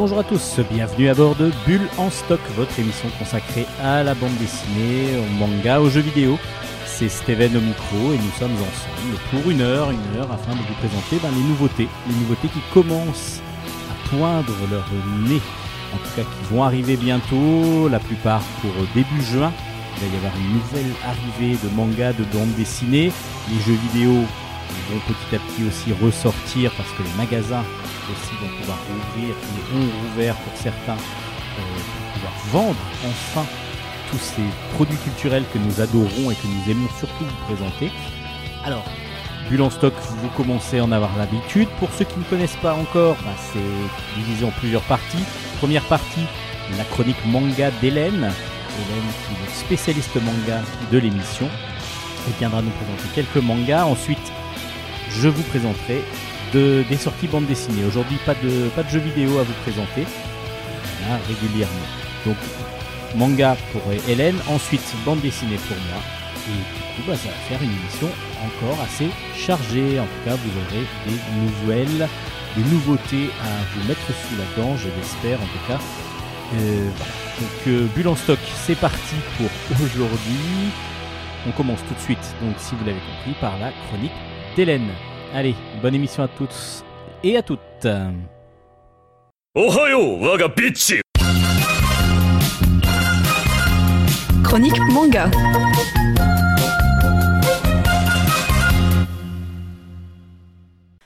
bonjour à tous. Bienvenue à bord de Bulle en stock, votre émission consacrée à la bande dessinée, au manga, aux jeux vidéo. C'est Steven au et nous sommes ensemble pour une heure, une heure afin de vous présenter ben, les nouveautés, les nouveautés qui commencent à poindre leur nez, en tout cas qui vont arriver bientôt, la plupart pour début juin. Il va y avoir une nouvelle arrivée de manga, de bande dessinée. Les jeux vidéo vont petit à petit aussi ressortir parce que les magasins aussi vont pouvoir rouvrir, ils ont rouvert pour certains euh, pour pouvoir vendre enfin tous ces produits culturels que nous adorons et que nous aimons surtout vous présenter. Alors, Bulle en stock, vous commencez à en avoir l'habitude. Pour ceux qui ne connaissent pas encore, bah, c'est divisé en plusieurs parties. Première partie, la chronique manga d'Hélène. Hélène qui est spécialiste manga de l'émission. Elle viendra nous présenter quelques mangas. Ensuite, je vous présenterai de, des sorties bande dessinée. Aujourd'hui, pas de, pas jeux vidéo à vous présenter. Là, régulièrement. Donc, manga pour Hélène, ensuite bande dessinée pour moi. Et du coup, bah, ça va faire une émission encore assez chargée. En tout cas, vous aurez des nouvelles, des nouveautés à vous mettre sous la dent, je l'espère en tout cas. Euh. Donc, euh, stock, c'est parti pour aujourd'hui. On commence tout de suite, donc si vous l'avez compris, par la chronique d'Hélène. Allez, bonne émission à tous et à toutes. Chronique manga.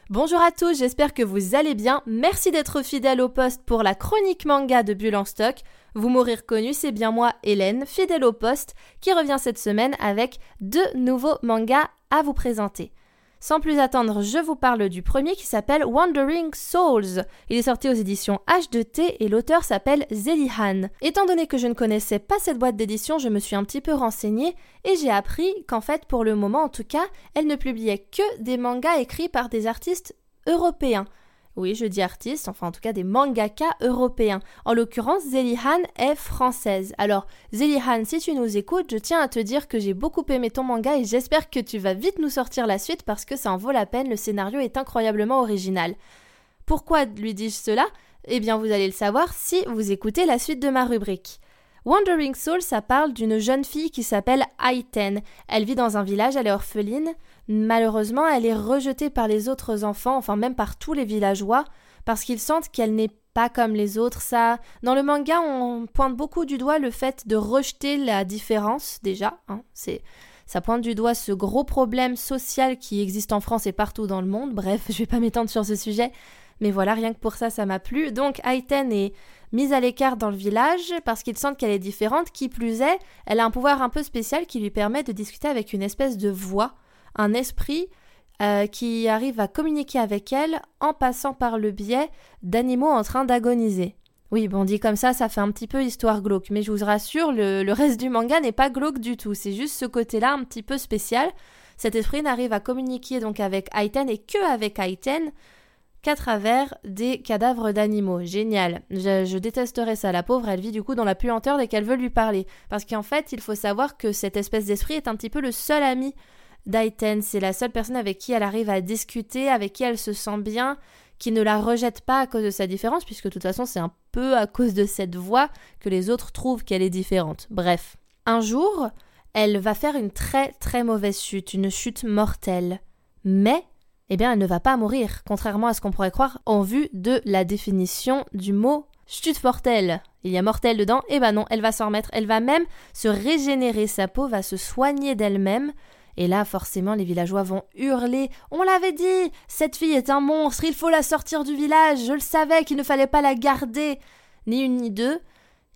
Bonjour à tous, j'espère que vous allez bien. Merci d'être fidèle au poste pour la chronique manga de Bulle en stock. Vous m'aurez reconnu, c'est bien moi, Hélène, fidèle au poste, qui revient cette semaine avec deux nouveaux mangas à vous présenter. Sans plus attendre, je vous parle du premier qui s'appelle Wandering Souls. Il est sorti aux éditions H2T et l'auteur s'appelle Zelihan. Étant donné que je ne connaissais pas cette boîte d'édition, je me suis un petit peu renseignée et j'ai appris qu'en fait, pour le moment en tout cas, elle ne publiait que des mangas écrits par des artistes européens. Oui, je dis artiste, enfin en tout cas des mangaka européens. En l'occurrence, Zelihan est française. Alors, Zelihan, si tu nous écoutes, je tiens à te dire que j'ai beaucoup aimé ton manga et j'espère que tu vas vite nous sortir la suite parce que ça en vaut la peine, le scénario est incroyablement original. Pourquoi lui dis-je cela? Eh bien, vous allez le savoir si vous écoutez la suite de ma rubrique. Wandering Soul, ça parle d'une jeune fille qui s'appelle Aiten. Elle vit dans un village, elle est orpheline. Malheureusement, elle est rejetée par les autres enfants, enfin même par tous les villageois, parce qu'ils sentent qu'elle n'est pas comme les autres. Ça, dans le manga, on pointe beaucoup du doigt le fait de rejeter la différence déjà. Hein, ça pointe du doigt ce gros problème social qui existe en France et partout dans le monde. Bref, je vais pas m'étendre sur ce sujet, mais voilà, rien que pour ça, ça m'a plu. Donc Aiten est mise à l'écart dans le village parce qu'ils sentent qu'elle est différente. Qui plus est, elle a un pouvoir un peu spécial qui lui permet de discuter avec une espèce de voix, un esprit euh, qui arrive à communiquer avec elle en passant par le biais d'animaux en train d'agoniser. Oui, bon, dit comme ça, ça fait un petit peu histoire glauque, mais je vous rassure, le, reste du manga n'est pas glauque du tout, c'est juste ce côté-là un petit peu spécial. Cet esprit n'arrive à communiquer donc avec Aiten et que avec Aiten, qu'à travers des cadavres d'animaux. Génial. Je, détesterais ça. La pauvre, elle vit du coup dans la puanteur dès qu'elle veut lui parler. Parce qu'en fait, il faut savoir que cette espèce d'esprit est un petit peu le seul ami d'Aiten. C'est la seule personne avec qui elle arrive à discuter, avec qui elle se sent bien, qui ne la rejette pas à cause de sa différence, puisque de toute façon, c'est un peu à cause de cette voix que les autres trouvent qu'elle est différente. Bref. Un jour, elle va faire une très très mauvaise chute, une chute mortelle. Mais eh bien, elle ne va pas mourir, contrairement à ce qu'on pourrait croire en vue de la définition du mot mortelle. Il y a mortel dedans, eh ben non, elle va s'en remettre, elle va même se régénérer, sa peau va se soigner d'elle-même. Et là, forcément, les villageois vont hurler. On l'avait dit Cette fille est un monstre, il faut la sortir du village, je le savais qu'il ne fallait pas la garder. Ni une ni deux.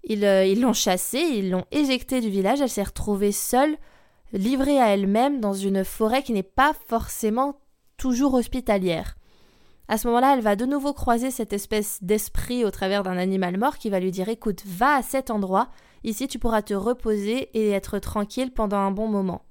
Ils euh, l'ont chassée, ils l'ont éjectée du village, elle s'est retrouvée seule, livrée à elle-même dans une forêt qui n'est pas forcément toujours hospitalière. À ce moment-là, elle va de nouveau croiser cette espèce d'esprit au travers d'un animal mort qui va lui dire Écoute, va à cet endroit, ici tu pourras te reposer et être tranquille pendant un bon moment.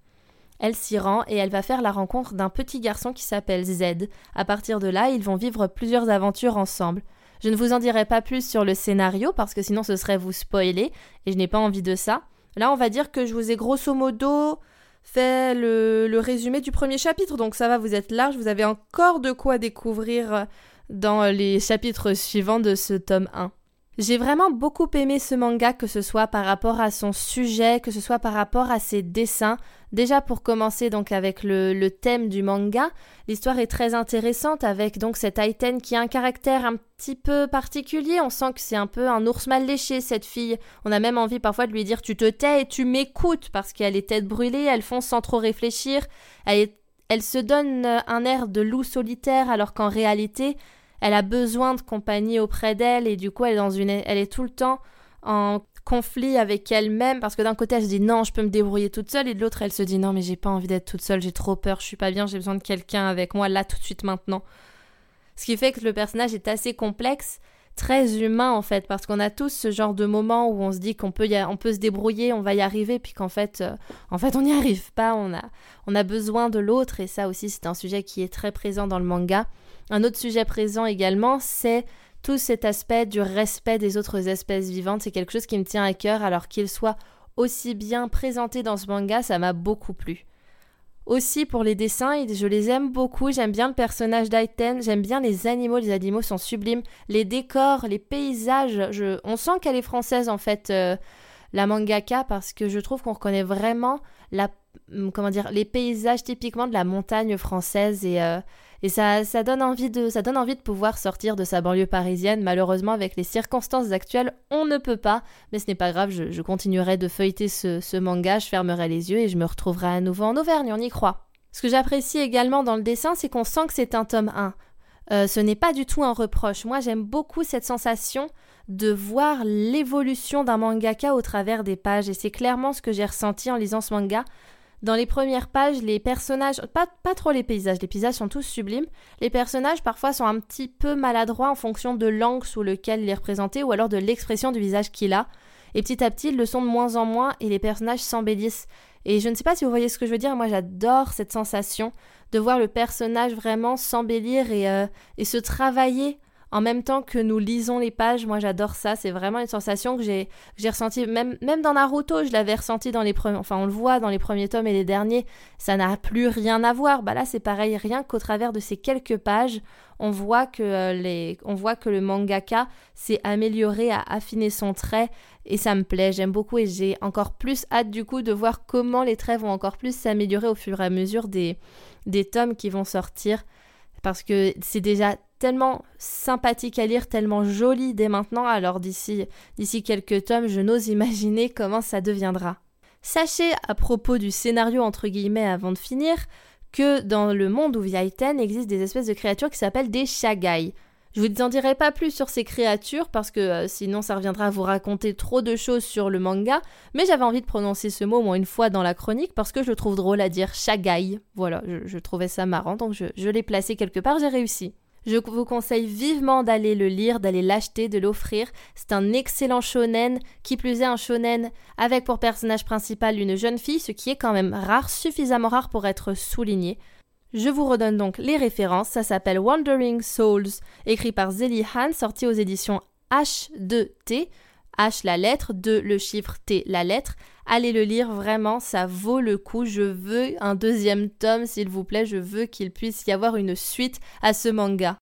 Elle s'y rend et elle va faire la rencontre d'un petit garçon qui s'appelle Z. À partir de là, ils vont vivre plusieurs aventures ensemble. Je ne vous en dirai pas plus sur le scénario parce que sinon ce serait vous spoiler et je n'ai pas envie de ça. Là, on va dire que je vous ai grosso modo fait le, résumé du premier chapitre, donc ça va, vous êtes large, vous avez encore de quoi découvrir dans les chapitres suivants de ce tome 1. J'ai vraiment beaucoup aimé ce manga, que ce soit par rapport à son sujet, que ce soit par rapport à ses dessins. Déjà pour commencer donc avec le, thème du manga, l'histoire est très intéressante avec donc cette Aiten qui a un caractère un petit peu particulier. On sent que c'est un peu un ours mal léché cette fille. On a même envie parfois de lui dire tu te tais et tu m'écoutes parce qu'elle est tête brûlée, elle fonce sans trop réfléchir, elle se donne un air de loup solitaire alors qu'en réalité elle a besoin de compagnie auprès d'elle et du coup elle est tout le temps en conflit avec elle-même parce que d'un côté elle se dit non je peux me débrouiller toute seule et de l'autre elle se dit non mais j'ai pas envie d'être toute seule j'ai trop peur je suis pas bien j'ai besoin de quelqu'un avec moi là tout de suite maintenant. Ce qui fait que le personnage est assez complexe très humain en fait parce qu'on a tous ce genre de moment où on se dit qu'on peut on peut se débrouiller on va y arriver puis qu'en fait euh, en fait on n'y arrive pas on a on a besoin de l'autre et ça aussi c'est un sujet qui est très présent dans le manga un autre sujet présent également, c'est tout cet aspect du respect des autres espèces vivantes. C'est quelque chose qui me tient à cœur, alors qu'il soit aussi bien présenté dans ce manga, ça m'a beaucoup plu. Aussi pour les dessins, je les aime beaucoup, j'aime bien le personnage d'Aiten, j'aime bien les animaux, les animaux sont sublimes, les décors, les paysages, on sent qu'elle est française en fait, euh, la mangaka, parce que je trouve qu'on reconnaît vraiment la, comment dire, les paysages typiquement de la montagne française et euh, et ça, ça, donne envie de, ça donne envie de pouvoir sortir de sa banlieue parisienne. Malheureusement, avec les circonstances actuelles, on ne peut pas. Mais ce n'est pas grave, je, continuerai de feuilleter ce, manga, je fermerai les yeux et je me retrouverai à nouveau en Auvergne, on y croit. Ce que j'apprécie également dans le dessin, c'est qu'on sent que c'est un tome 1. Euh, ce n'est pas du tout un reproche. Moi, j'aime beaucoup cette sensation de voir l'évolution d'un mangaka au travers des pages. Et c'est clairement ce que j'ai ressenti en lisant ce manga. Dans les premières pages, les personnages, pas, pas trop les paysages, les paysages sont tous sublimes. Les personnages parfois sont un petit peu maladroits en fonction de l'angle sous lequel il est représenté ou alors de l'expression du visage qu'il a. Et petit à petit, ils le sont de moins en moins et les personnages s'embellissent. Et je ne sais pas si vous voyez ce que je veux dire, moi j'adore cette sensation de voir le personnage vraiment s'embellir et, euh, et se travailler en même temps que nous lisons les pages. Moi, j'adore ça. C'est vraiment une sensation que j'ai, j'ai ressentie. Même, dans Naruto, je l'avais ressenti dans les premiers. Enfin, on le voit dans les premiers tomes et les derniers. Ça n'a plus rien à voir. Bah là, c'est pareil. Rien qu'au travers de ces quelques pages, on voit que euh, on voit que le mangaka s'est amélioré, a affiné son trait. Et ça me plaît. J'aime beaucoup et j'ai encore plus hâte du coup de voir comment les traits vont encore plus s'améliorer au fur et à mesure des tomes qui vont sortir parce que c'est déjà tellement sympathique à lire, tellement joli dès maintenant, alors d'ici d'ici quelques tomes, je n'ose imaginer comment ça deviendra. Sachez à propos du scénario entre guillemets avant de finir que dans le monde où vit Aiten existe des espèces de créatures qui s'appellent des shagai. Je vous en dirai pas plus sur ces créatures parce que euh, sinon ça reviendra à vous raconter trop de choses sur le manga, mais j'avais envie de prononcer ce mot au moins une fois dans la chronique parce que je le trouve drôle à dire shagai. Voilà, je, trouvais ça marrant donc je l'ai placé quelque part, j'ai réussi. Je vous conseille vivement d'aller le lire, d'aller l'acheter, de l'offrir. C'est un excellent shonen, qui plus est un shonen avec pour personnage principal une jeune fille, ce qui est quand même rare, suffisamment rare pour être souligné. Je vous redonne donc les références, ça s'appelle Wandering Souls, écrit par Zeli Han, sorti aux éditions H2T, H la lettre, 2 le chiffre, T la lettre. Allez le lire, vraiment, ça vaut le coup. Je veux un deuxième tome, s'il vous plaît. Je veux qu'il puisse y avoir une suite à ce manga.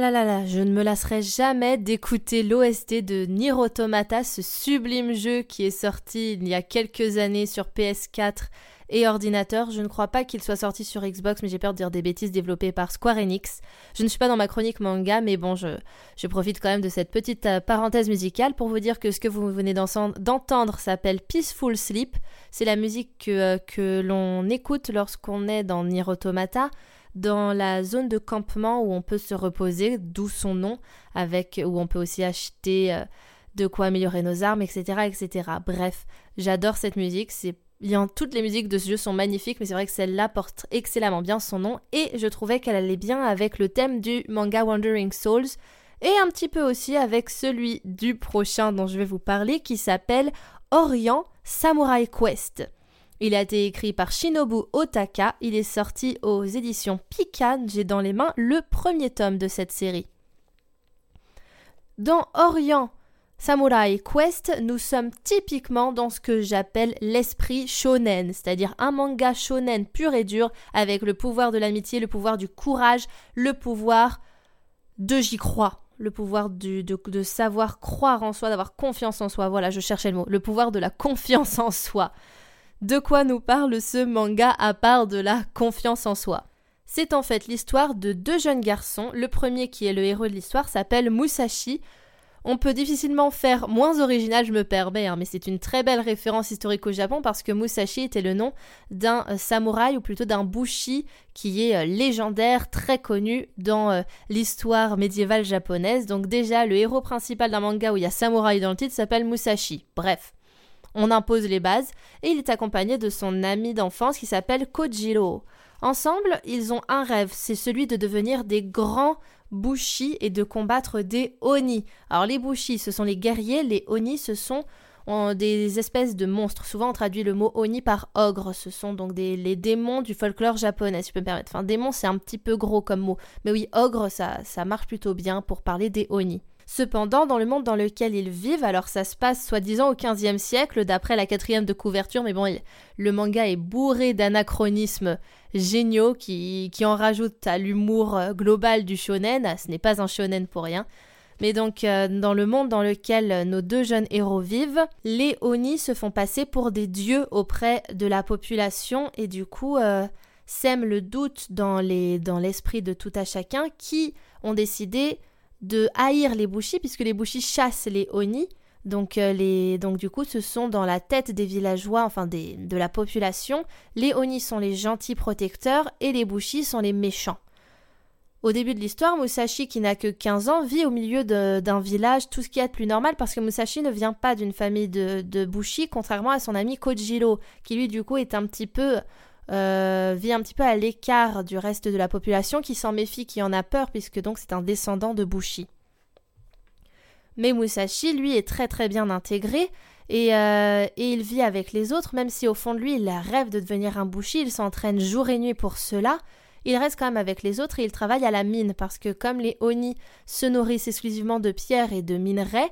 Je ne me lasserai jamais d'écouter l'OST de Nier Automata, ce sublime jeu qui est sorti il y a quelques années sur PS4 et ordinateur. Je ne crois pas qu'il soit sorti sur Xbox, mais j'ai peur de dire des bêtises développées par Square Enix. Je ne suis pas dans ma chronique manga, mais bon, je, je profite quand même de cette petite euh, parenthèse musicale pour vous dire que ce que vous venez d'entendre s'appelle Peaceful Sleep. C'est la musique que, euh, l'on écoute lorsqu'on est dans Nier Automata dans la zone de campement où on peut se reposer, d'où son nom, avec où on peut aussi acheter euh, de quoi améliorer nos armes, etc., etc. Bref, j'adore cette musique. Toutes les musiques de ce jeu sont magnifiques, mais c'est vrai que celle-là porte excellemment bien son nom et je trouvais qu'elle allait bien avec le thème du manga Wandering Souls et un petit peu aussi avec celui du prochain dont je vais vous parler qui s'appelle Orient Samurai Quest. Il a été écrit par Shinobu Otaka, il est sorti aux éditions Pican, j'ai dans les mains le premier tome de cette série. Dans Orient Samurai Quest, nous sommes typiquement dans ce que j'appelle l'esprit shonen, c'est-à-dire un manga shonen pur et dur avec le pouvoir de l'amitié, le pouvoir du courage, le pouvoir de j'y crois, le pouvoir de, de, savoir croire en soi, d'avoir confiance en soi. Voilà, je cherchais le mot, le pouvoir de la confiance en soi. De quoi nous parle ce manga à part de la confiance en soi? C'est en fait l'histoire de deux jeunes garçons. Le premier qui est le héros de l'histoire s'appelle Musashi. On peut difficilement faire moins original, je me permets, hein, mais c'est une très belle référence historique au Japon parce que Musashi était le nom d'un euh, samouraï ou plutôt d'un bushi qui est euh, légendaire, très connu dans euh, l'histoire médiévale japonaise. Donc déjà, le héros principal d'un manga où il y a samouraï dans le titre s'appelle Musashi. Bref. On impose les bases et il est accompagné de son ami d'enfance qui s'appelle Kojiro. Ensemble, ils ont un rêve, c'est celui de devenir des grands bushi et de combattre des oni. Alors les bushi, ce sont les guerriers, les oni, ce sont des espèces de monstres. Souvent, on traduit le mot oni par ogre. Ce sont donc des, les démons du folklore japonais, si je peux me permettre. Enfin, démon, c'est un petit peu gros comme mot. Mais oui, ogre, ça, ça marche plutôt bien pour parler des oni. Cependant, dans le monde dans lequel ils vivent, alors ça se passe soi-disant au XVe siècle, d'après la quatrième de couverture, mais bon, le manga est bourré d'anachronismes géniaux qui, en rajoutent à l'humour euh, global du shonen. Ce n'est pas un shonen pour rien. Mais donc, euh, dans le monde dans lequel nos deux jeunes héros vivent, les Oni se font passer pour des dieux auprès de la population et du coup euh, sèment le doute dans l'esprit dans de tout à chacun qui ont décidé de haïr les bouchis, puisque les bouchis chassent les Oni. Donc, euh, les, donc du coup, ce sont dans la tête des villageois, enfin des, de la population, les Oni sont les gentils protecteurs et les bouchis sont les méchants. Au début de l'histoire, Musashi, qui n'a que 15 ans, vit au milieu d'un village, tout ce qui est plus normal, parce que Musashi ne vient pas d'une famille de, de bushi, contrairement à son ami Kojiro, qui lui, du coup, est un petit peu euh, vit un petit peu à l'écart du reste de la population qui s'en méfie, qui en a peur, puisque donc c'est un descendant de Bushi. Mais Musashi, lui, est très très bien intégré et, euh, il vit avec les autres, même si au fond de lui, il rêve de devenir un Bushi, il s'entraîne jour et nuit pour cela. Il reste quand même avec les autres et il travaille à la mine parce que comme les Oni se nourrissent exclusivement de pierres et de minerais,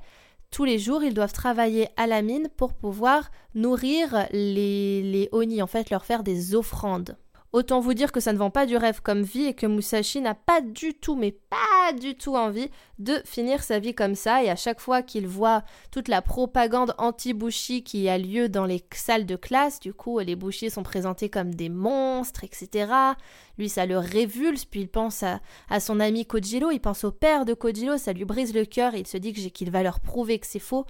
tous les jours, ils doivent travailler à la mine pour pouvoir nourrir les, les en fait, leur faire des offrandes. Autant vous dire que ça ne vend pas du rêve comme vie et que Musashi n'a pas du tout, mais pas du tout envie de finir sa vie comme ça. Et à chaque fois qu'il voit toute la propagande anti-Bushi qui a lieu dans les salles de classe, du coup, les Bushi sont présentés comme des monstres, etc. Lui, ça le révulse, puis il pense à, son ami Kojiro, il pense au père de Kojiro, ça lui brise le cœur, il se dit qu'il va leur prouver que c'est faux.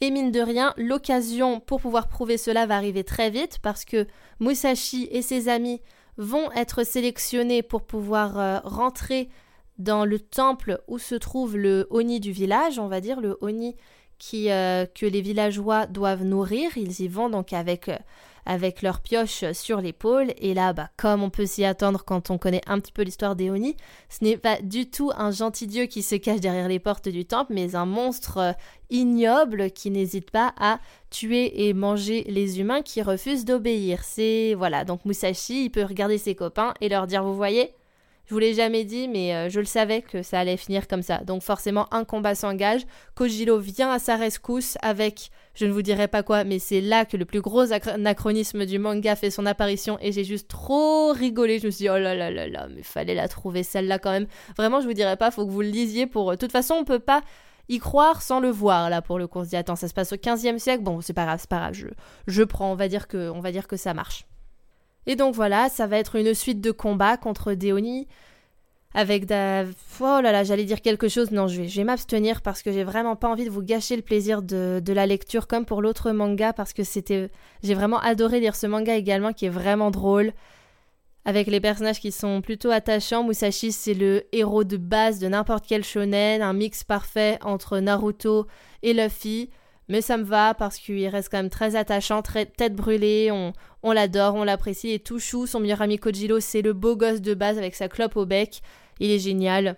Et mine de rien, l'occasion pour pouvoir prouver cela va arriver très vite parce que Musashi et ses amis vont être sélectionnés pour pouvoir euh, rentrer dans le temple où se trouve le Oni du village, on va dire, le Oni qui, euh, que les villageois doivent nourrir. Ils y vont donc avec euh, avec leur pioche sur l'épaule. Et là, bah, comme on peut s'y attendre quand on connaît un petit peu l'histoire d'Eoni, ce n'est pas du tout un gentil dieu qui se cache derrière les portes du temple, mais un monstre euh, ignoble qui n'hésite pas à tuer et manger les humains qui refusent d'obéir. C'est voilà, donc Musashi, il peut regarder ses copains et leur dire, vous voyez, je vous l'ai jamais dit, mais euh, je le savais que ça allait finir comme ça. Donc forcément, un combat s'engage. Kojiro vient à sa rescousse avec je ne vous dirai pas quoi, mais c'est là que le plus gros anachronisme du manga fait son apparition et j'ai juste trop rigolé. Je me suis dit, oh là là là là, mais fallait la trouver celle-là quand même. Vraiment, je vous dirai pas, faut que vous le lisiez pour. De toute façon, on peut pas y croire sans le voir là pour le coup on se dit attends ça se passe au 15e siècle bon c'est pas grave c'est pas grave je, je prends on va dire que on va dire que ça marche et donc voilà ça va être une suite de combats contre Déoni avec da... oh là là j'allais dire quelque chose non je vais, m'abstenir parce que j'ai vraiment pas envie de vous gâcher le plaisir de, de la lecture comme pour l'autre manga parce que c'était j'ai vraiment adoré lire ce manga également qui est vraiment drôle avec les personnages qui sont plutôt attachants. Musashi, c'est le héros de base de n'importe quel shonen, un mix parfait entre Naruto et Luffy. Mais ça me va parce qu'il reste quand même très attachant, très tête brûlée, on, l'adore, on l'apprécie. Et Touchou, son meilleur ami Kojiro, c'est le beau gosse de base avec sa clope au bec. Il est génial.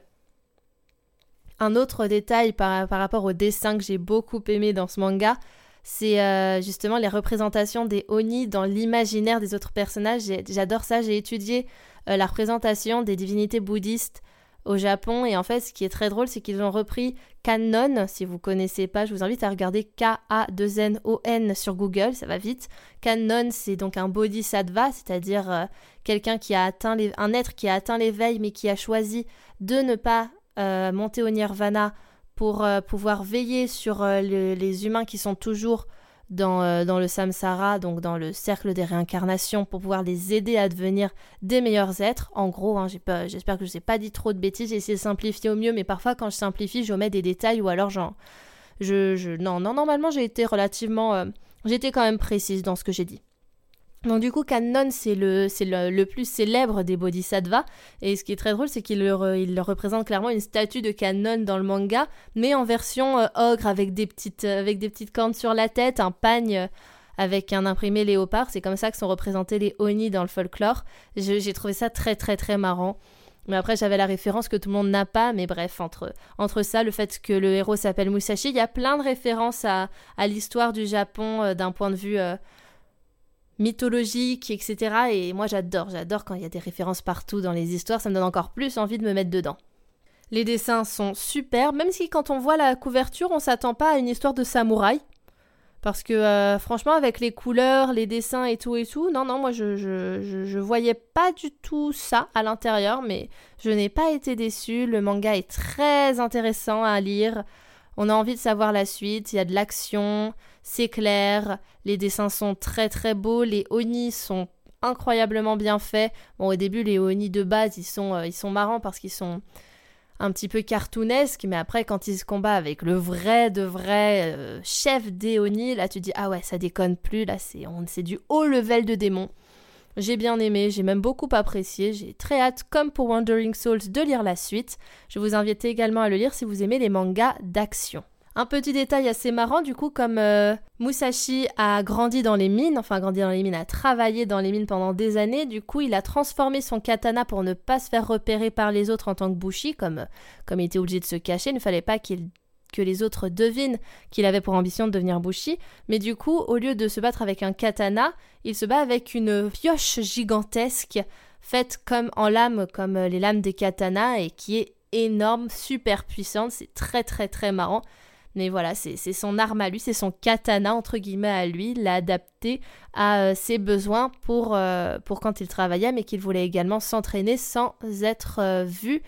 Un autre détail par, rapport au dessin que j'ai beaucoup aimé dans ce manga, c'est euh, justement les représentations des Oni dans l'imaginaire des autres personnages. J'adore ça, j'ai étudié euh, la représentation des divinités bouddhistes au Japon et en fait ce qui est très drôle c'est qu'ils ont repris Kannon, si vous connaissez pas, je vous invite à regarder K-A-2-N-O-N sur Google, ça va vite. Kannon c'est donc un bodhisattva, c'est-à-dire euh, quelqu'un qui a atteint un être qui a atteint l'éveil mais qui a choisi de ne pas euh, monter au nirvana pour euh, pouvoir veiller sur les humains qui sont toujours dans, dans, le samsara, donc dans le cercle des réincarnations, pour pouvoir les aider à devenir des meilleurs êtres. En gros, hein, j'espère que je ne ai pas dit trop de bêtises, j'ai essayé de simplifier au mieux, mais parfois quand je simplifie, je mets des détails ou alors genre... Je, non, non, normalement j'ai été relativement... J'étais quand même précise dans ce que j'ai dit. Donc du coup, Kannon, c'est le, c'est le, plus célèbre des bodhisattvas. Et ce qui est très drôle, c'est qu'il représente clairement une statue de Kannon dans le manga, mais en version euh, ogre, avec des, petites, euh, avec des petites cornes sur la tête, un pagne euh, avec un imprimé léopard. C'est comme ça que sont représentés les Oni dans le folklore. J'ai trouvé ça très très très marrant. Mais après, j'avais la référence que tout le monde n'a pas. Mais bref, entre, entre ça, le fait que le héros s'appelle Musashi, il y a plein de références à, à l'histoire du Japon d'un point de vue mythologique, etc. Et moi j'adore, j'adore quand il y a des références partout dans les histoires, ça me donne encore plus envie de me mettre dedans. Les dessins sont super, même si quand on voit la couverture, on s'attend pas à une histoire de samouraï. Parce que euh, franchement, avec les couleurs, les dessins et tout et tout, non, non, moi je, je, je, voyais pas du tout ça à l'intérieur, mais je n'ai pas été déçue. Le manga est très intéressant à lire. On a envie de savoir la suite, il y a de l'action, c'est clair, les dessins sont très très beaux, les Oni sont incroyablement bien faits. Bon, au début, les Oni de base, ils sont, euh, ils sont marrants parce qu'ils sont un petit peu cartoonesques, mais après, quand ils se combattent avec le vrai de vrai euh, chef des Oni, là, tu dis, ah ouais, ça déconne plus, là, c'est du haut level de démon. J'ai bien aimé, j'ai même beaucoup apprécié, j'ai très hâte, comme pour Wandering Souls, de lire la suite. Je vous invite également à le lire si vous aimez les mangas d'action. Un petit détail assez marrant, du coup, comme euh, Musashi a grandi dans les mines, enfin grandi dans les mines, a travaillé dans les mines pendant des années, du coup, il a transformé son katana pour ne pas se faire repérer par les autres en tant que bushi, comme, comme il était obligé de se cacher, il ne fallait pas qu'il que les autres devinent qu'il avait pour ambition de devenir Bushi, mais du coup, au lieu de se battre avec un katana, il se bat avec une pioche gigantesque, faite comme en lame, comme les lames des katanas, et qui est énorme, super puissante, c'est très très très marrant. Mais voilà, c'est son arme à lui, c'est son katana entre guillemets à lui, l'a adapté à euh, ses besoins pour, euh, pour quand il travaillait, mais qu'il voulait également s'entraîner sans être euh, vu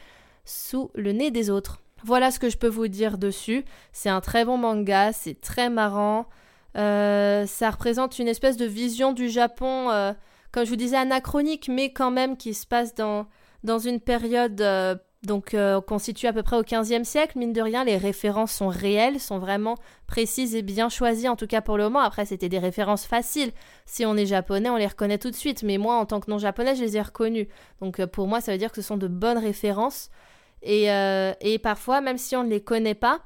sous le nez des autres. Voilà ce que je peux vous dire dessus. C'est un très bon manga, c'est très marrant. ça représente une espèce de vision du Japon, comme je vous disais, anachronique, mais quand même qui se passe dans, dans une période donc euh, constitue à peu près au XVe siècle. Mine de rien, les références sont réelles, sont vraiment précises et bien choisies, en tout cas pour le moment. Après, c'était des références faciles. Si on est japonais, on les reconnaît tout de suite. Mais moi, en tant que non japonais, je les ai reconnues. Donc euh, pour moi, ça veut dire que ce sont de bonnes références. Et, euh, et parfois, même si on ne les connaît pas,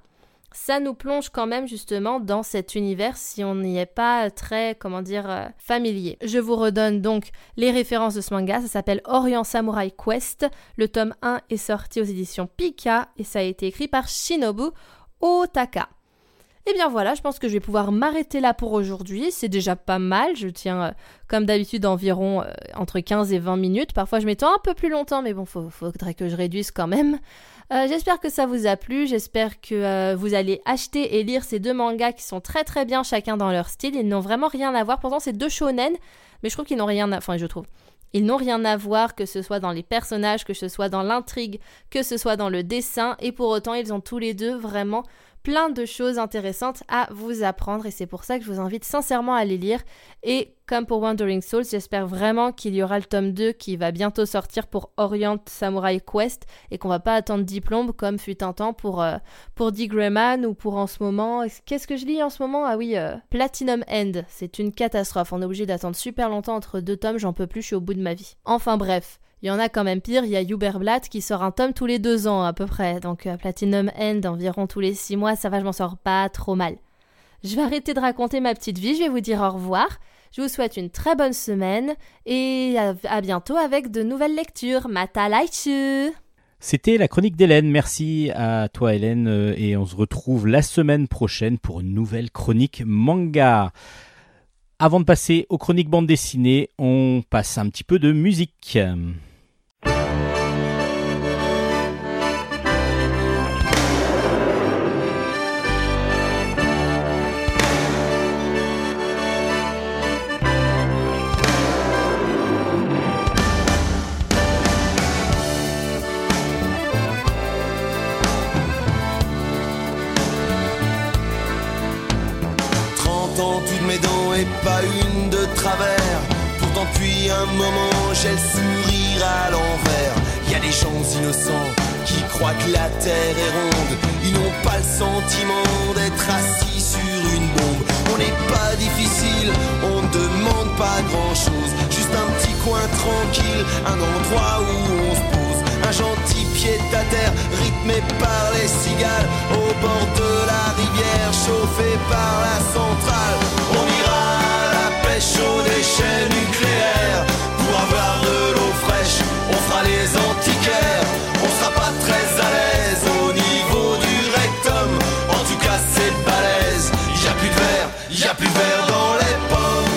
ça nous plonge quand même justement dans cet univers si on n'y est pas très, comment dire, euh, familier. Je vous redonne donc les références de ce manga, ça s'appelle Orient Samurai Quest. Le tome 1 est sorti aux éditions Pika et ça a été écrit par Shinobu Otaka. Et bien voilà, je pense que je vais pouvoir m'arrêter là pour aujourd'hui. C'est déjà pas mal. Je tiens, euh, comme d'habitude, environ euh, entre 15 et 20 minutes. Parfois, je m'étends un peu plus longtemps, mais bon, il faudrait que je réduise quand même. Euh, j'espère que ça vous a plu. J'espère que vous allez acheter et lire ces deux mangas qui sont très très bien chacun dans leur style. Ils n'ont vraiment rien à voir. Pourtant, c'est deux shonen, mais je trouve qu'ils n'ont rien à... Enfin, je trouve. Ils n'ont rien à voir, que ce soit dans les personnages, que ce soit dans l'intrigue, que ce soit dans le dessin, et pour autant, ils ont tous les deux vraiment plein de choses intéressantes à vous apprendre et c'est pour ça que je vous invite sincèrement à les lire. Et comme pour Wandering Souls, j'espère vraiment qu'il y aura le tome 2 qui va bientôt sortir pour Orient Samurai Quest et qu'on va pas attendre diplôme comme fut un temps pour, euh, pour ou pour en ce moment. Qu'est-ce que je lis en ce moment? Ah oui, euh, Platinum End. C'est une catastrophe. On est obligé d'attendre super longtemps entre deux tomes, j'en peux plus, je suis au bout de ma vie. Enfin bref. Il y en a quand même pire, il y a Uberblatt qui sort un tome tous les deux ans à peu près, donc euh, Platinum End environ tous les six mois, ça va, je m'en sors pas trop mal. Je vais arrêter de raconter ma petite vie, je vais vous dire au revoir. Je vous souhaite une très bonne semaine et à, bientôt avec de nouvelles lectures. Mata C'était la chronique d'Hélène. Merci à toi Hélène euh, et on se retrouve la semaine prochaine pour une nouvelle chronique manga. Avant de passer aux chroniques bande dessinée, on passe un petit peu de musique. Pas une de travers. Pourtant, puis un moment, j'ai le sourire à l'envers. Y a des gens innocents qui croient que la terre est ronde. Ils n'ont pas le sentiment d'être assis sur une bombe. On n'est pas difficile, on ne demande pas grand chose. Juste un petit coin tranquille, un endroit où on se pose. Un gentil pied à terre, rythmé par les cigales, au bord de la rivière, chauffé par la centrale. Ira chaud déchets nucléaires. Pour avoir de l'eau fraîche, on fera les antiquaires. On sera pas très à l'aise au niveau du rectum. En tout cas, c'est balèze. Y a plus de verre, y a plus de verre dans les pommes.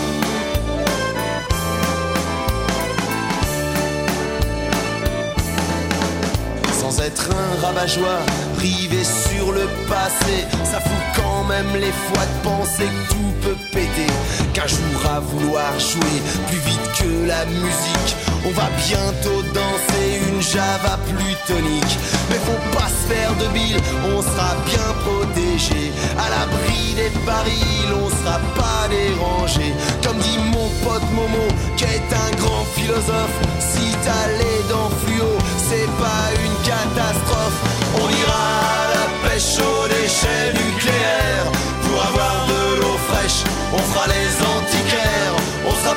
Sans être un rabat-joie, privé sur le passé, ça fout quand même les fois de penser que tout peut péter qu'un jour à vouloir jouer plus vite que la musique, on va bientôt danser une java plus tonique. Mais faut pas se faire de bile, on sera bien protégé. À l'abri des barils, on sera pas dérangé. Comme dit mon pote Momo, qui est un grand philosophe, si t'as les dents fluo, c'est pas une catastrophe. On ira à la pêche aux déchets nucléaires pour avoir de l'eau fraîche. On fera les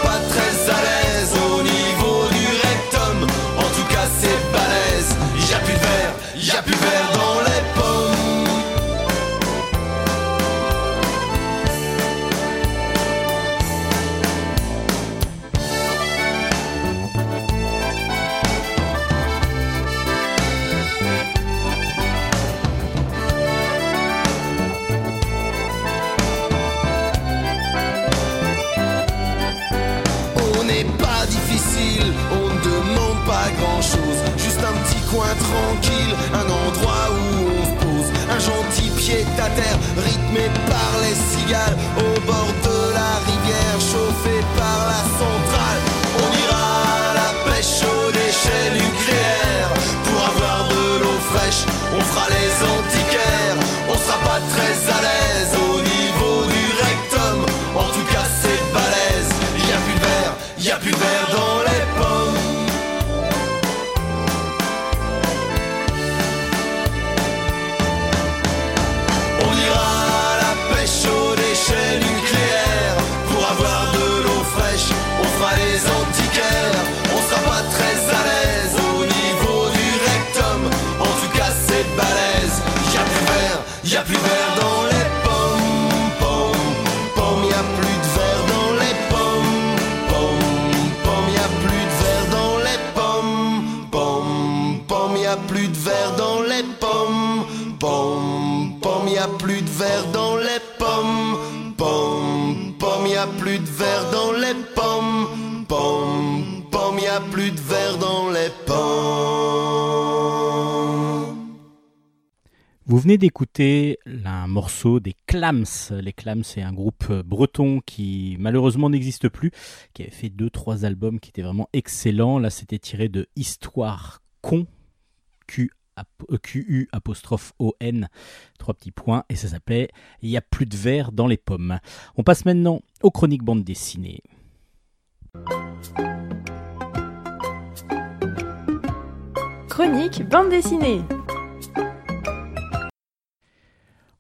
pas très à d'écouter un morceau des Clams. Les Clams, c'est un groupe breton qui malheureusement n'existe plus, qui avait fait deux trois albums qui étaient vraiment excellents. Là, c'était tiré de Histoire con, Q QU apostrophe ON, trois petits points, et ça s'appelait Il n'y a plus de verre dans les pommes. On passe maintenant aux chroniques bande dessinée. Chronique bande dessinée.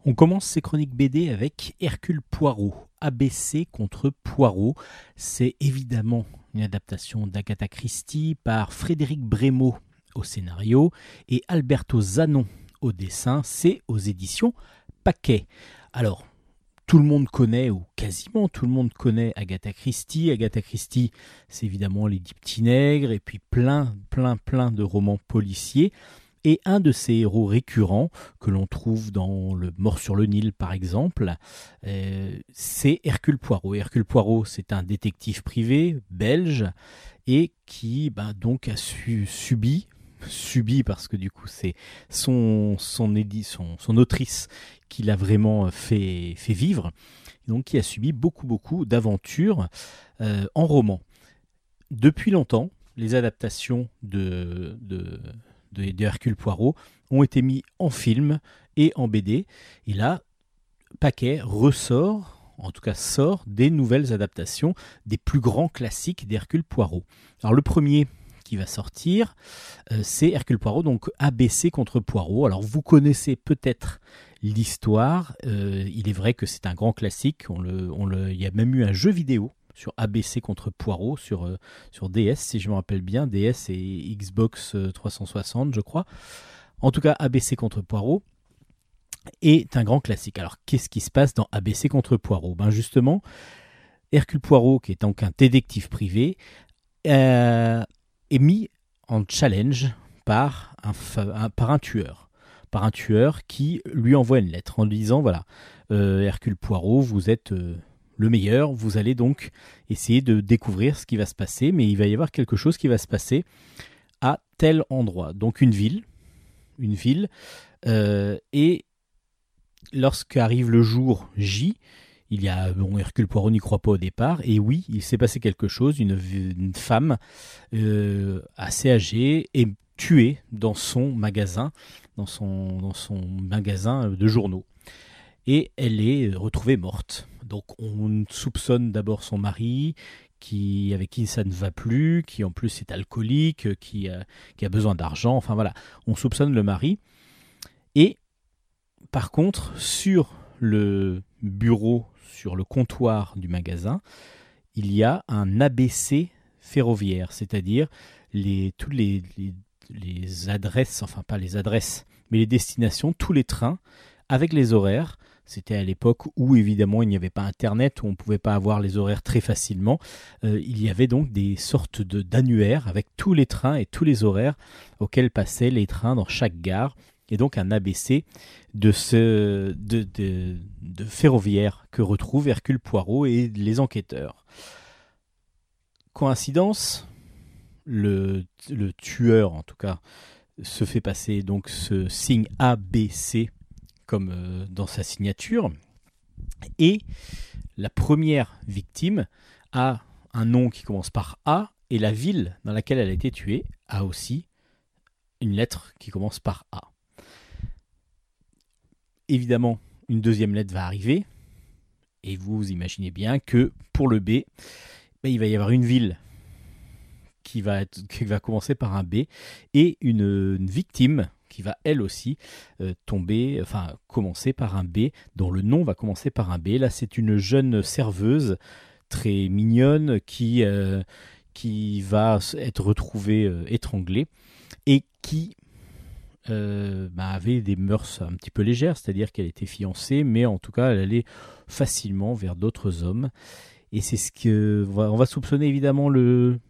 On commence ces chroniques BD avec Hercule Poirot, ABC contre Poirot. C'est évidemment une adaptation d'Agatha Christie par Frédéric Brémaud au scénario et Alberto Zanon au dessin. C'est aux éditions Paquet. Alors, tout le monde connaît, ou quasiment tout le monde connaît Agatha Christie. Agatha Christie, c'est évidemment Les Dix Petits Nègres, et puis plein, plein, plein de romans policiers. Et un de ces héros récurrents, que l'on trouve dans Le Mort sur le Nil par exemple, euh, c'est Hercule Poirot. Hercule Poirot, c'est un détective privé belge et qui bah, donc a su, subi subi parce que du coup c'est son son, son, son autrice qui l'a vraiment fait, fait vivre, donc qui a subi beaucoup beaucoup d'aventures euh, en roman. Depuis longtemps, les adaptations de, de, de, Hercule Poirot ont été mis en film et en BD, et là, Paquet ressort, en tout cas sort, des nouvelles adaptations des plus grands classiques d'Hercule Poirot. Alors le premier, qui va sortir, euh, c'est Hercule Poirot, donc ABC contre Poirot. Alors vous connaissez peut-être l'histoire, euh, il est vrai que c'est un grand classique, on le, il y a même eu un jeu vidéo sur ABC contre Poirot sur, euh, DS, si je me rappelle bien, DS et Xbox 360 je crois. En tout cas, ABC contre Poirot est un grand classique. Alors qu'est-ce qui se passe dans ABC contre Poirot? Ben justement, Hercule Poirot, qui est donc un détective privé, est mis en challenge par un, tueur. Par un tueur qui lui envoie une lettre en lui disant voilà, euh, Hercule Poirot, vous êtes euh, le meilleur, vous allez donc essayer de découvrir ce qui va se passer, mais il va y avoir quelque chose qui va se passer à tel endroit. Donc une ville, une ville, euh, et lorsqu'arrive le jour J, il y a bon, Hercule Poirot n'y croit pas au départ, et oui, il s'est passé quelque chose. Une, femme euh, assez âgée est tuée dans son magasin, dans son, dans son magasin de journaux, et elle est retrouvée morte. Donc on soupçonne d'abord son mari, qui, avec qui ça ne va plus, qui en plus est alcoolique, qui, qui a besoin d'argent. Enfin voilà, on soupçonne le mari. Et par contre, sur le bureau sur le comptoir du magasin, il y a un ABC ferroviaire, c'est-à-dire les, les, les, adresses, enfin pas les adresses, mais les destinations, tous les trains avec les horaires. C'était à l'époque où évidemment il n'y avait pas Internet, où on ne pouvait pas avoir les horaires très facilement. Euh, il y avait donc des sortes de d'annuaires avec tous les trains et tous les horaires auxquels passaient les trains dans chaque gare et donc un ABC de, ce, de, de, ferroviaire que retrouvent Hercule Poirot et les enquêteurs. Coïncidence, le, le tueur en tout cas se fait passer donc ce signe ABC comme euh, dans sa signature et la première victime a un nom qui commence par A et la ville dans laquelle elle a été tuée a aussi une lettre qui commence par A évidemment, une deuxième lettre va arriver. Et vous imaginez bien que pour le B, ben, il va y avoir une ville qui va, qui va commencer par un B et une, victime qui va elle aussi euh, tomber, enfin commencer par un B, dont le nom va commencer par un B. Là, c'est une jeune serveuse très mignonne qui, euh, qui va être retrouvée euh, étranglée et qui bah, avait des mœurs un petit peu légères, c'est-à-dire qu'elle était fiancée, mais en tout cas, elle allait facilement vers d'autres hommes. Et c'est ce que on va soupçonner évidemment le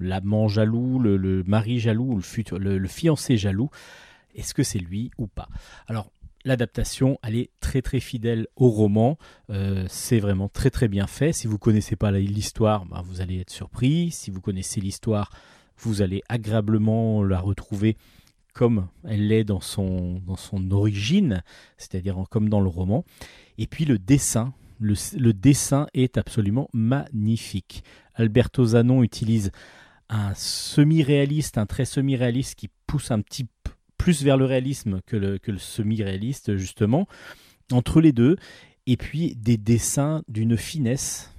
l'amant jaloux, le, mari jaloux, le futur, le, fiancé jaloux. Est-ce que c'est lui ou pas? Alors l'adaptation, elle est très très fidèle au roman. Euh, c'est vraiment très très bien fait. Si vous connaissez pas l'histoire, bah, vous allez être surpris. Si vous connaissez l'histoire, vous allez agréablement la retrouver comme elle l'est dans son, dans son origine, c'est-à-dire comme dans le roman. Et puis le dessin, le, dessin est absolument magnifique. Alberto Zanon utilise un semi-réaliste, un trait semi-réaliste qui pousse un petit plus vers le réalisme que le, semi-réaliste, justement, entre les deux, et puis des dessins d'une finesse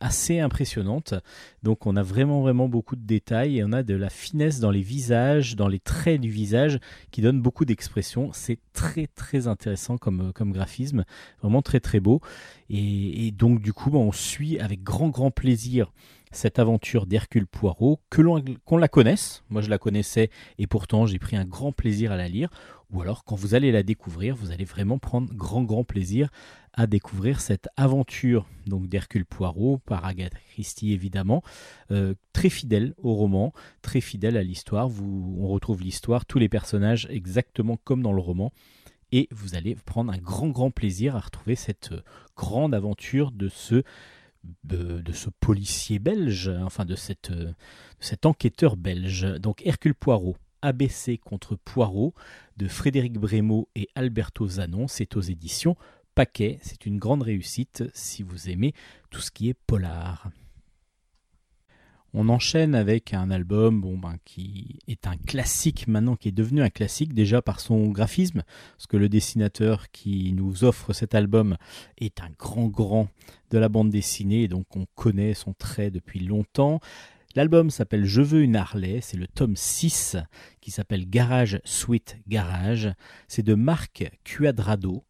assez impressionnante. Donc on a vraiment vraiment beaucoup de détails et on a de la finesse dans les visages, dans les traits du visage qui donne beaucoup d'expression. C'est très très intéressant comme, comme graphisme, vraiment très très beau. Et, donc du coup on suit avec grand grand plaisir cette aventure d'Hercule Poirot, que qu'on la connaisse, moi je la connaissais et pourtant j'ai pris un grand plaisir à la lire, ou alors quand vous allez la découvrir, vous allez vraiment prendre grand grand plaisir à découvrir cette aventure donc d'Hercule Poirot par Agatha Christie évidemment, euh, très fidèle au roman, très fidèle à l'histoire. On retrouve l'histoire, tous les personnages exactement comme dans le roman, et vous allez prendre un grand grand plaisir à retrouver cette grande aventure de ce de, ce policier belge, enfin de, cette, de cet enquêteur belge. Donc Hercule Poirot, ABC contre Poirot, de Frédéric Brémaud et Alberto Zanon, c'est aux éditions Paquet. C'est une grande réussite si vous aimez tout ce qui est polar. On enchaîne avec un album ben, qui est un classique maintenant, qui est devenu un classique déjà par son graphisme, parce que le dessinateur qui nous offre cet album est un grand grand de la bande dessinée, donc on connaît son trait depuis longtemps. L'album s'appelle Je veux une Harley, c'est le tome 6 qui s'appelle Garage Suite Garage. C'est de Marc Cuadrado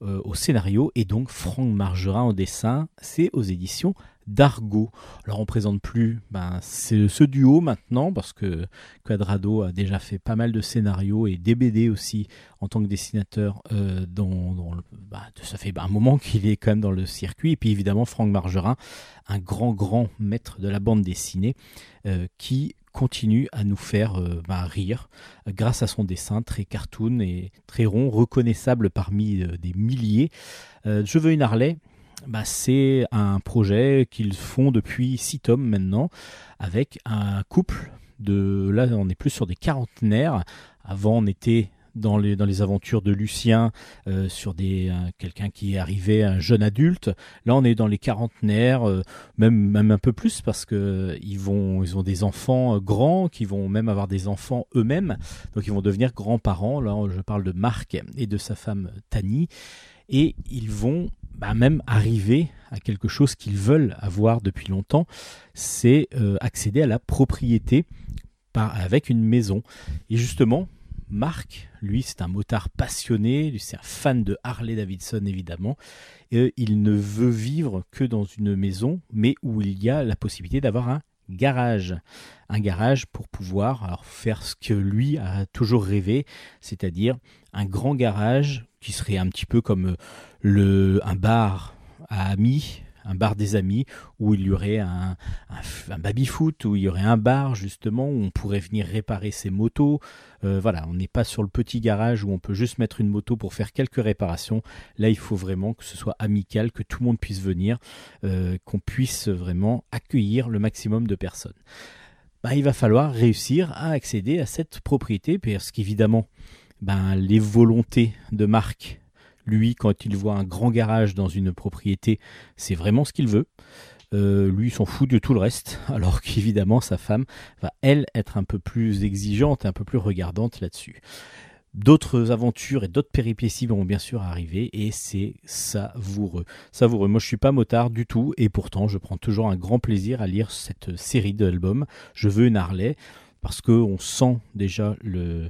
euh, au scénario et donc Franck Margerin au dessin. C'est aux éditions d'Argo. Alors on présente plus ben, ce duo maintenant parce que Quadrado a déjà fait pas mal de scénarios et des BD aussi en tant que dessinateur. Euh, bah, ça fait un moment qu'il est quand même dans le circuit. Et puis évidemment Franck Margerin, un grand grand maître de la bande dessinée euh, qui continue à nous faire euh, rire grâce à son dessin très cartoon et très rond, reconnaissable parmi des milliers. je veux une Harley, bah, c'est un projet qu'ils font depuis six tomes maintenant, avec un couple de... Là, on est plus sur des quarantenaires. Avant, on était dans les, dans les aventures de Lucien euh, sur des quelqu'un qui est arrivé un jeune adulte. Là, on est dans les quarantenaires, euh, même même un peu plus parce que ils vont ils ont des enfants euh, grands qui vont même avoir des enfants eux-mêmes, donc ils vont devenir grands-parents. Là, je parle de Marc et de sa femme Tani et ils vont bah, même arriver à quelque chose qu'ils veulent avoir depuis longtemps, c'est euh, accéder à la propriété avec une maison. Et justement, Marc, lui, c'est un motard passionné, c'est un fan de Harley Davidson, évidemment. Et il ne veut vivre que dans une maison, mais où il y a la possibilité d'avoir un garage. Un garage pour pouvoir faire ce que lui a toujours rêvé, c'est-à-dire un grand garage qui serait un petit peu comme euh, le, un bar à amis, un bar des amis, où il y aurait un, baby-foot, où il y aurait un bar justement, où on pourrait venir réparer ses motos. Euh, voilà, on n'est pas sur le petit garage où on peut juste mettre une moto pour faire quelques réparations. Là, il faut vraiment que ce soit amical, que tout le monde puisse venir, euh, qu'on puisse vraiment accueillir le maximum de personnes. Bah, il va falloir réussir à accéder à cette propriété, parce qu'évidemment, ben, les volontés de Marc, lui, quand il voit un grand garage dans une propriété, c'est vraiment ce qu'il veut. Euh, lui, s'en fout de tout le reste, alors qu'évidemment, sa femme va, elle, être un peu plus exigeante, un peu plus regardante là-dessus. D'autres aventures et d'autres péripéties vont bien sûr arriver et c'est savoureux. Savoureux. Moi je suis pas motard du tout et pourtant je prends toujours un grand plaisir à lire cette série d'albums. Je veux une Harley parce qu'on sent déjà le,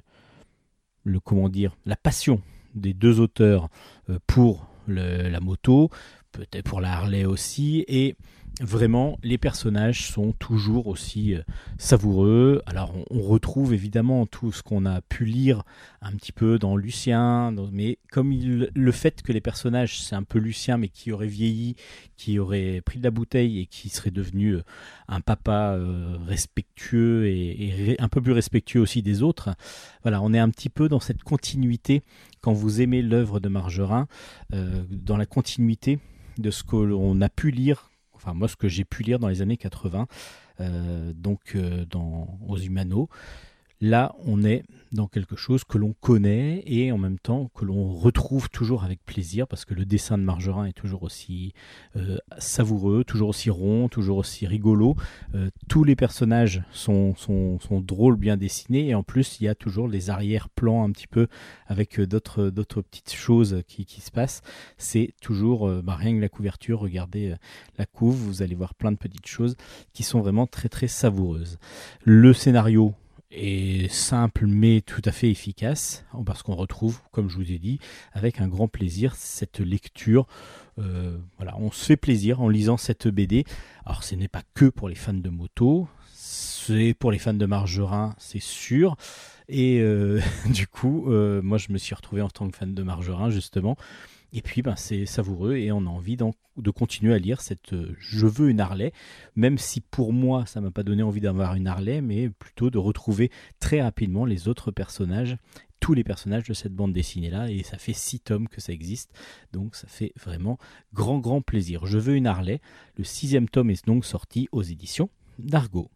le comment dire la passion des deux auteurs euh, pour la moto, peut-être pour la Harley aussi, et Vraiment, les personnages sont toujours aussi euh, savoureux. Alors, on, retrouve évidemment tout ce qu'on a pu lire un petit peu dans Lucien, mais comme le fait que les personnages, c'est un peu Lucien, mais qui aurait vieilli, qui aurait pris de la bouteille et qui serait devenu euh, un papa euh, respectueux et, un peu plus respectueux aussi des autres. Voilà, on est un petit peu dans cette continuité quand vous aimez l'œuvre de Margerin, dans la continuité de ce qu'on a pu lire enfin moi ce que j'ai pu lire dans les années 80, euh, donc euh, dans, aux Humano, Là, on est dans quelque chose que l'on connaît et en même temps que l'on retrouve toujours avec plaisir parce que le dessin de Margerin est toujours aussi euh, savoureux, toujours aussi rond, toujours aussi rigolo. Euh, tous les personnages sont, drôles, bien dessinés et en plus il y a toujours les arrière-plans un petit peu avec euh, d'autres, petites choses qui, qui se passent. C'est toujours bah, rien que la couverture, regardez la couve, vous allez voir plein de petites choses qui sont vraiment très très savoureuses. Le scénario est simple mais tout à fait efficace parce qu'on retrouve, comme je vous ai dit, avec un grand plaisir cette lecture. Euh, voilà, on se fait plaisir en lisant cette BD. Alors, ce n'est pas que pour les fans de moto, c'est pour les fans de Margerin, c'est sûr. Et euh, du coup, euh, moi, je me suis retrouvé en tant que fan de Margerin justement et puis, ben, c'est savoureux et on a envie de continuer à lire cette euh, Je veux une Harley, même si pour moi, ça m'a pas donné envie d'avoir une Harley, mais plutôt de retrouver très rapidement les autres personnages, tous les personnages de cette bande dessinée-là, et ça fait six tomes que ça existe, donc ça fait vraiment grand, grand plaisir. Je veux une Harley, le sixième tome est donc sorti aux éditions d'Argo.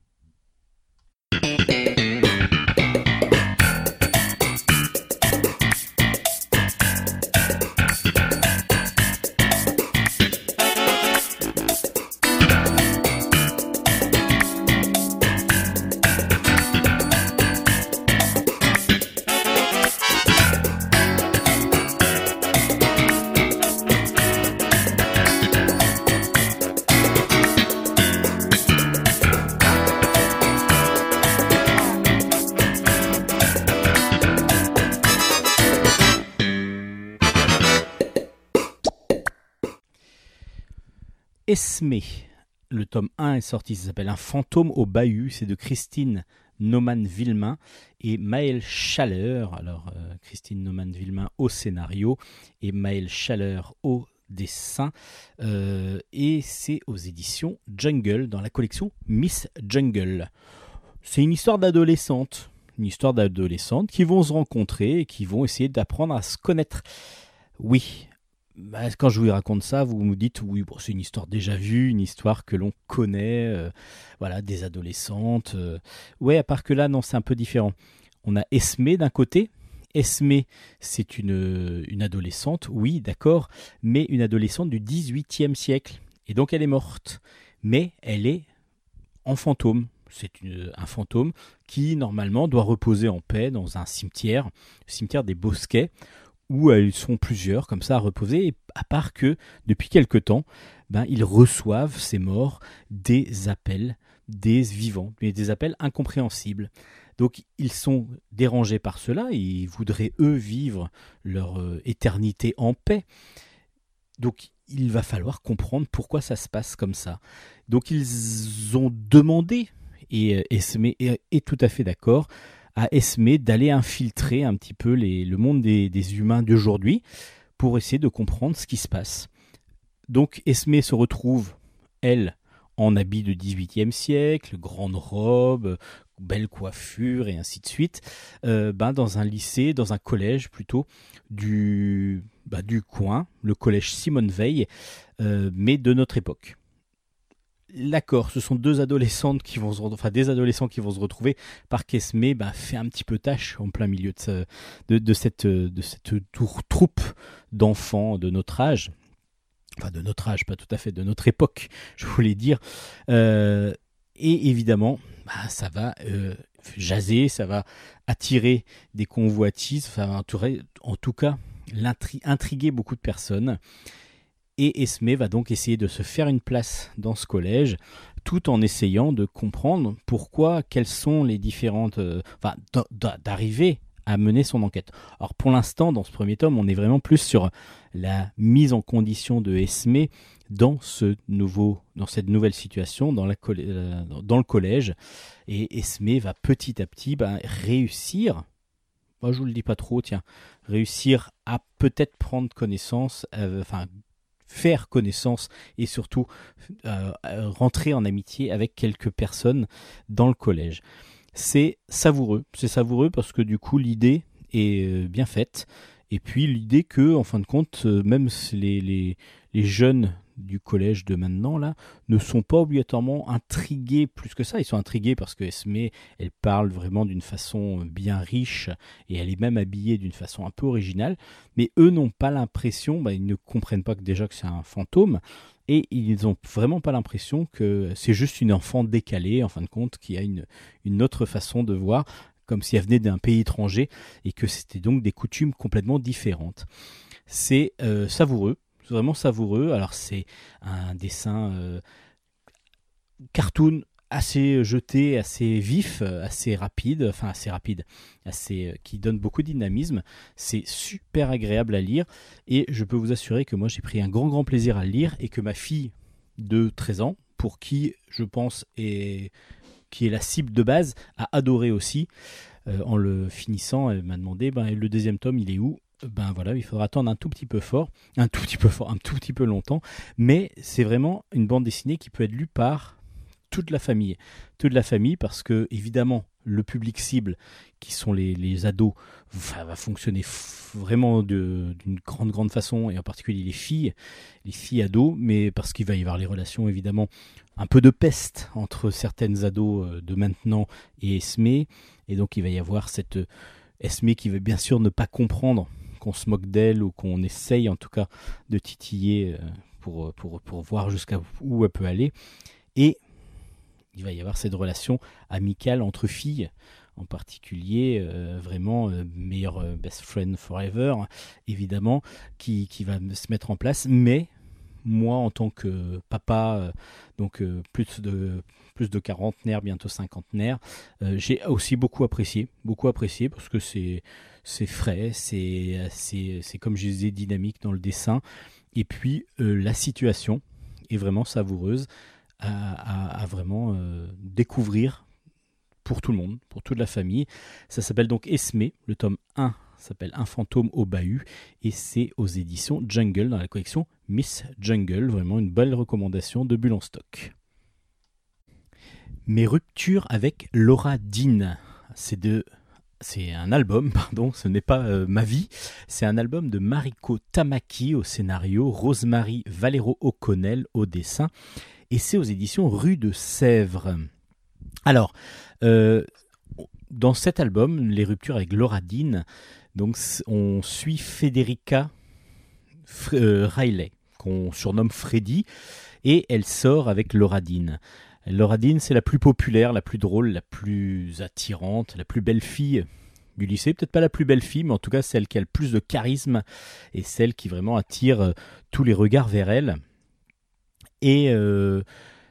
Le tome 1 est sorti, ça s'appelle Un fantôme au bahut, c'est de Christine Naumann-Villemain et Maël Chaleur. Alors, euh, Christine Naumann-Villemain au scénario et Maël Chaleur au dessin. Euh, et c'est aux éditions Jungle, dans la collection Miss Jungle. C'est une histoire d'adolescente. Une histoire d'adolescentes qui vont se rencontrer et qui vont essayer d'apprendre à se connaître. Oui, bah, quand je vous raconte ça, vous me dites oui, c'est une histoire déjà vue, une histoire que l'on connaît, euh, voilà, des adolescentes. Euh. Ouais, à part que là, non, c'est un peu différent. On a Esme d'un côté. Esme, c'est une, une adolescente, oui, d'accord, mais une adolescente du 18e siècle. Et donc elle est morte. Mais elle est en fantôme. C'est un fantôme qui, normalement, doit reposer en paix dans un cimetière, le cimetière des Bosquets où elles sont plusieurs comme ça à reposer, à part que depuis quelque temps, ben, ils reçoivent ces morts des appels des vivants, mais des appels incompréhensibles. Donc ils sont dérangés par cela, ils voudraient eux vivre leur euh, éternité en paix. Donc il va falloir comprendre pourquoi ça se passe comme ça. Donc ils ont demandé, et Esme est tout à fait d'accord, à Esme d'aller infiltrer un petit peu le monde des, humains d'aujourd'hui pour essayer de comprendre ce qui se passe. Donc Esme se retrouve, elle, en habit de 18e siècle, grande robe, belle coiffure et ainsi de suite, euh, ben, dans un lycée, dans un collège plutôt du, bah, du coin, le collège Simone Veil, euh, mais de notre époque. L'accord, ce sont deux adolescentes qui vont se, enfin des adolescents qui vont se retrouver par qu'Esme bah, fait un petit peu tâche en plein milieu de, de, cette, de cette troupe d'enfants de notre âge, enfin de notre âge, pas tout à fait, de notre époque, je voulais dire. Euh, et évidemment, bah, ça va euh, jaser, ça va attirer des convoitises, ça va en tout cas intriguer beaucoup de personnes. Et Esme va donc essayer de se faire une place dans ce collège, tout en essayant de comprendre pourquoi, quelles sont les différentes... Euh, enfin, d'arriver à mener son enquête. Alors pour l'instant, dans ce premier tome, on est vraiment plus sur la mise en condition de Esme dans ce nouveau, dans cette nouvelle situation, dans, euh, le collège. Et Esme va petit à petit ben, réussir, moi je vous le dis pas trop, tiens, réussir à peut-être prendre connaissance, euh, enfin faire connaissance et surtout euh, rentrer en amitié avec quelques personnes dans le collège. C'est savoureux, c'est savoureux parce que du coup l'idée est bien faite. Et puis l'idée que, en fin de compte, même les, les jeunes du collège de maintenant là ne sont pas obligatoirement intrigués plus que ça. Ils sont intrigués parce que Esme, elle parle vraiment d'une façon bien riche et elle est même habillée d'une façon un peu originale. Mais eux n'ont pas l'impression, bah, ils ne comprennent pas que déjà que c'est un fantôme et ils n'ont vraiment pas l'impression que c'est juste une enfant décalée en fin de compte qui a une, une autre façon de voir comme si elle venait d'un pays étranger et que c'était donc des coutumes complètement différentes. C'est euh, savoureux, vraiment savoureux. Alors c'est un dessin euh, cartoon assez jeté, assez vif, assez rapide, enfin assez rapide, assez euh, qui donne beaucoup de dynamisme. C'est super agréable à lire et je peux vous assurer que moi j'ai pris un grand grand plaisir à le lire et que ma fille de 13 ans, pour qui je pense est qui est la cible de base, a adoré aussi. Euh, en le finissant, elle m'a demandé ben, le deuxième tome, il est où? Ben voilà, il faudra attendre un tout petit peu fort, un tout petit peu fort, un tout petit peu longtemps, mais c'est vraiment une bande dessinée qui peut être lue par toute la famille, toute la famille, parce que évidemment le public cible, qui sont les, ados, va, fonctionner vraiment d'une grande grande façon, et en particulier les filles, les filles ados, mais parce qu'il va y avoir les relations évidemment un peu de peste entre certaines ados euh, de maintenant et Esme, et donc il va y avoir cette Esme qui veut bien sûr ne pas comprendre qu'on se moque d'elle ou qu'on essaye en tout cas de titiller euh, pour, pour, pour voir jusqu'à où elle peut aller. Et il va y avoir cette relation amicale entre filles, en particulier euh, vraiment euh, meilleur best friend forever, évidemment, qui, qui, va se mettre en place. Mais moi, en tant que papa, donc plus de plus de quarantenaire, bientôt cinquantenaire, j'ai aussi beaucoup apprécié, beaucoup apprécié parce que c'est c'est frais, c'est, c'est, comme je disais, dynamique dans le dessin. Et puis euh, la situation est vraiment savoureuse à, vraiment euh, découvrir pour tout le monde, pour toute la famille. Ça s'appelle donc Esme, le tome 1 s'appelle Un fantôme au bahut et c'est aux éditions Jungle dans la collection Miss Jungle. Vraiment une belle recommandation de Bulle stock. Mes ruptures avec Laura Dean. C'est de c'est un album, pardon, ce n'est pas euh, ma vie, c'est un album de Mariko Tamaki au scénario, Rosemary Valero O'Connell au dessin, et c'est aux éditions Rue de Sèvres. Alors, euh, dans cet album, les ruptures avec Laura Dean, donc on suit Federica euh, Riley, qu'on surnomme Freddy, et elle sort avec Laura Dean. Laura Dean, c'est la plus populaire, la plus drôle, la plus attirante, la plus belle fille du lycée. Peut-être pas la plus belle fille, mais en tout cas celle qui a le plus de charisme et celle qui vraiment attire euh, tous les regards vers elle. Et euh,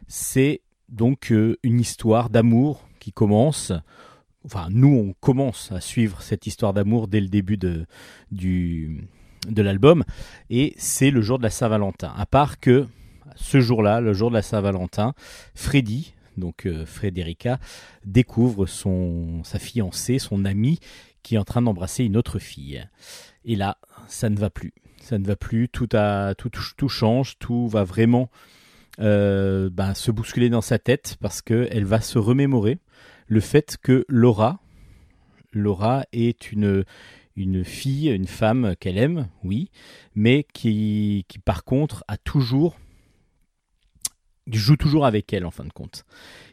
c'est donc euh, une histoire d'amour qui commence. Enfin, nous, on commence à suivre cette histoire d'amour dès le début de, l'album. Et c'est le jour de la Saint-Valentin. À part que ce jour-là, le jour de la Saint-Valentin, Freddy, donc euh, Frédérica, découvre son, sa fiancée, son amie, qui est en train d'embrasser une autre fille. Et là, ça ne va plus. Ça ne va plus, tout, a, tout, tout change, tout va vraiment euh, ben, se bousculer dans sa tête parce qu'elle va se remémorer le fait que Laura, Laura est une, une fille, une femme qu'elle aime, oui, mais qui, qui par contre a toujours joue toujours avec elle en fin de compte.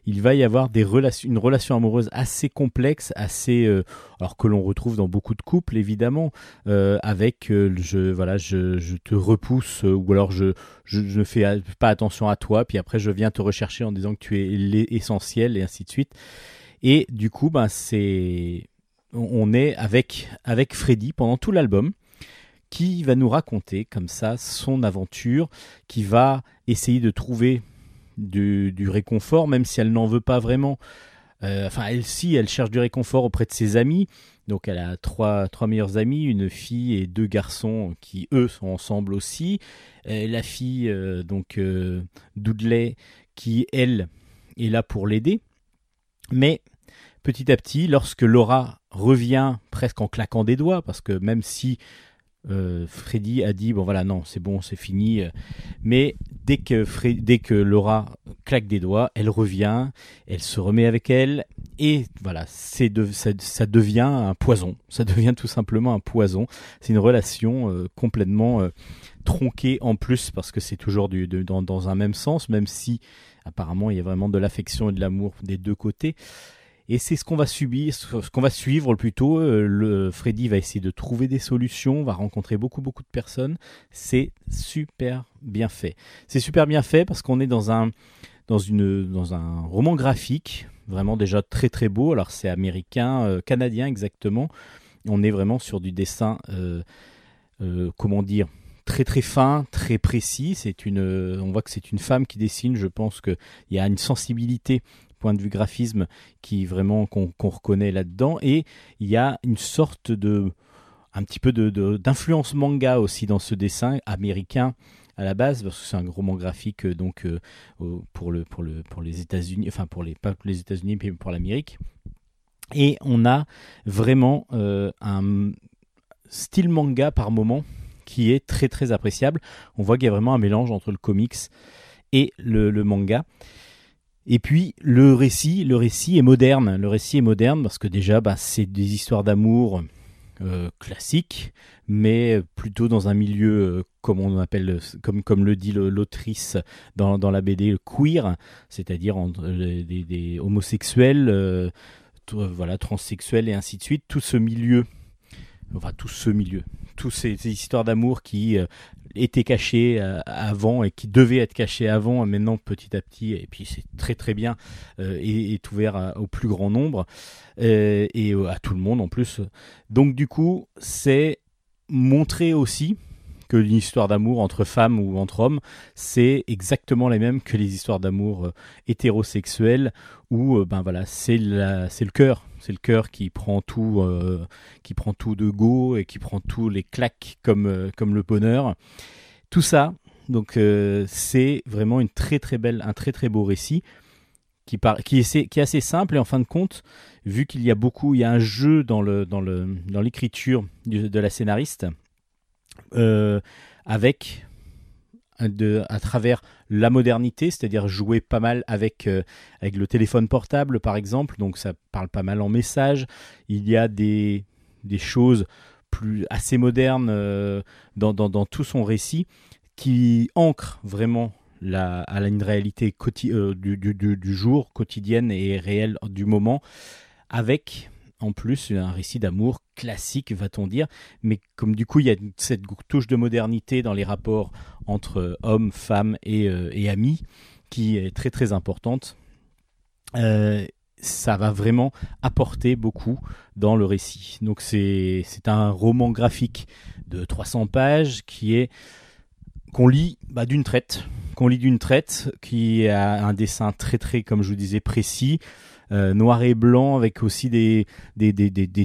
Il va y avoir des relations, une relation amoureuse assez complexe, assez euh, alors que l'on retrouve dans beaucoup de couples évidemment, euh, avec euh, je voilà je, je te repousse ou alors je, je, ne fais pas attention à toi, puis après je viens te rechercher en disant que tu es l'essentiel et ainsi de suite. Et du coup ben c'est on est avec avec Freddy pendant tout l'album qui va nous raconter comme ça son aventure, qui va essayer de trouver du, réconfort, même si elle n'en veut pas vraiment. Euh, enfin, elle, si, elle cherche du réconfort auprès de ses amis, Donc elle a trois, trois meilleurs amis, une fille et deux garçons qui eux sont ensemble aussi. la fille, donc Dudley, qui elle est là pour l'aider. Mais petit à petit, lorsque Laura revient presque en claquant des doigts, parce que même si euh, Freddy a dit bon voilà non c'est bon c'est fini, euh, mais dès que dès que Laura claque des doigts, elle revient, elle se remet avec elle et voilà c'est de, ça, devient un poison, ça devient tout simplement un poison. C'est une relation euh, complètement tronquée en plus parce que c'est toujours du, dans, dans un même sens, même si apparemment il y a vraiment de l'affection et de l'amour des deux côtés. Et c'est ce qu'on va subir, ce qu'on va suivre plutôt. Euh, le Freddy va essayer de trouver des solutions, va rencontrer beaucoup beaucoup de personnes. C'est super bien fait. C'est super bien fait parce qu'on est dans un dans une dans un roman graphique vraiment déjà très très beau. Alors c'est américain, euh, canadien exactement. On est vraiment sur du dessin, euh, comment dire, très très fin, très précis. C'est une, on voit que c'est une femme qui dessine. Je pense qu'il y a une sensibilité point de vue graphisme qui vraiment qu'on reconnaît là-dedans. Et il y a une sorte de un petit peu de d'influence manga aussi dans ce dessin américain à la base parce que c'est un roman graphique euh, donc euh, pour le pour le pour les États-Unis enfin pour les pas les États-Unis mais pour l'Amérique. Et on a vraiment euh, un style manga par moment qui est très très appréciable. On voit qu'il y a vraiment un mélange entre le comics et le manga et puis le récit, le récit est moderne. Le récit est moderne parce que déjà, bah, c'est des histoires d'amour euh, classiques, mais plutôt dans un milieu euh, comme on appelle, comme comme le dit l'autrice dans, dans la BD queer, c'est-à-dire des, des, homosexuels, euh, voilà, transsexuels et ainsi de suite. Tout ce milieu, enfin tout ce milieu, toutes ces, histoires d'amour qui était caché euh, avant et qui devait être caché avant, maintenant petit à petit, et puis c'est très très bien, euh, est ouvert au plus grand nombre euh, et à tout le monde en plus. Donc du coup, c'est montrer aussi que l'histoire d'amour entre femmes ou entre hommes, c'est exactement la même que les histoires d'amour hétérosexuelles où ben voilà, c'est le cœur c'est le cœur qui prend tout, euh, qui prend tout de go et qui prend tous les claques comme, euh, comme le bonheur. Tout ça, donc euh, c'est vraiment une très très belle, un très très beau récit qui, qui, est, qui est assez simple et en fin de compte, vu qu'il y a beaucoup, il y a un jeu dans le dans le dans l'écriture de la scénariste avec de, à travers la modernité, c'est-à-dire jouer pas mal avec, euh, avec le téléphone portable par exemple, donc ça parle pas mal en message. Il y a des, des choses plus assez modernes euh, dans, dans, tout son récit qui ancrent vraiment la, à une réalité euh, du, du, du, jour, quotidienne et réelle du moment, avec en plus un récit d'amour classique, va-t-on dire, mais comme du coup il y a cette touche de modernité dans les rapports entre hommes, femmes et, euh, amis qui est très très importante, euh, ça va vraiment apporter beaucoup dans le récit. Donc c'est un roman graphique de 300 pages qui est qu'on lit bah, d'une traite, qu'on lit d'une traite, qui a un dessin très très, comme je vous disais, précis, euh, noir et blanc avec aussi des,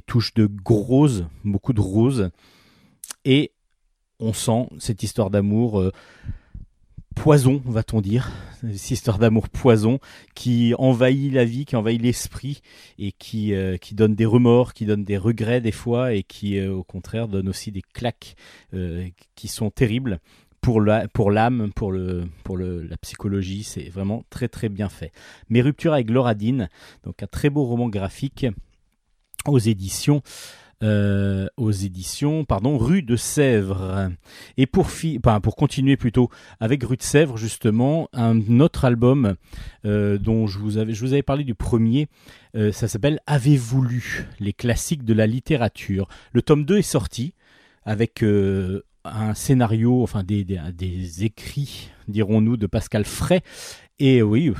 touches de rose, beaucoup de rose. Et on sent cette histoire d'amour euh, poison, va-t-on dire, cette histoire d'amour poison qui envahit la vie, qui envahit l'esprit et qui, euh, qui donne des remords, qui donne des regrets des fois et qui au contraire donne aussi des claques qui sont terribles pour l'âme, pour, le, pour le, la psychologie, c'est vraiment très très bien fait. Mes ruptures avec Loradine, donc un très beau roman graphique aux éditions. Euh, aux éditions pardon rue de Sèvres et pour pour continuer plutôt avec rue de Sèvres justement un autre album euh, dont je vous avais je vous avais parlé du premier euh, ça s'appelle Avez-vous lu? Les classiques de la littérature le tome 2 est sorti avec un scénario, enfin des, des, écrits, dirons-nous, de Pascal Fray. Et oui,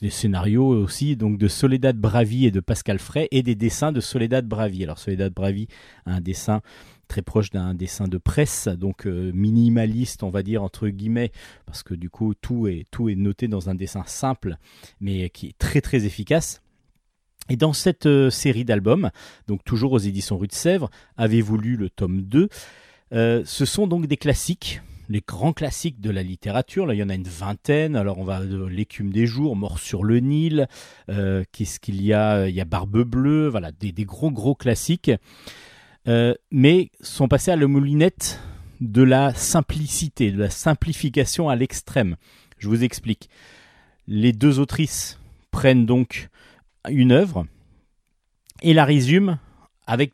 des scénarios aussi donc de Soledad Bravi et de Pascal Fray et des dessins de Soledad Bravi. Alors Soledad Bravi a un dessin très proche d'un dessin de presse, donc euh, minimaliste, on va dire entre guillemets, parce que du coup tout est tout est noté dans un dessin simple, mais qui est très très efficace. Et dans cette euh, série d'albums, donc toujours aux éditions Rue de Sèvres, avez-vous lu le tome 2 euh, Ce sont donc des classiques, les grands classiques de la littérature. Là, il y en a une vingtaine. Alors, on va de L'écume des jours, Mort sur le Nil. Euh, qu'est-ce qu'il y a? Il y a Barbe bleue. Voilà, des, gros, gros classiques. mais sont passés à la moulinette de la simplicité, de la simplification à l'extrême. Je vous explique. Les deux autrices prennent donc une œuvre et la résume avec,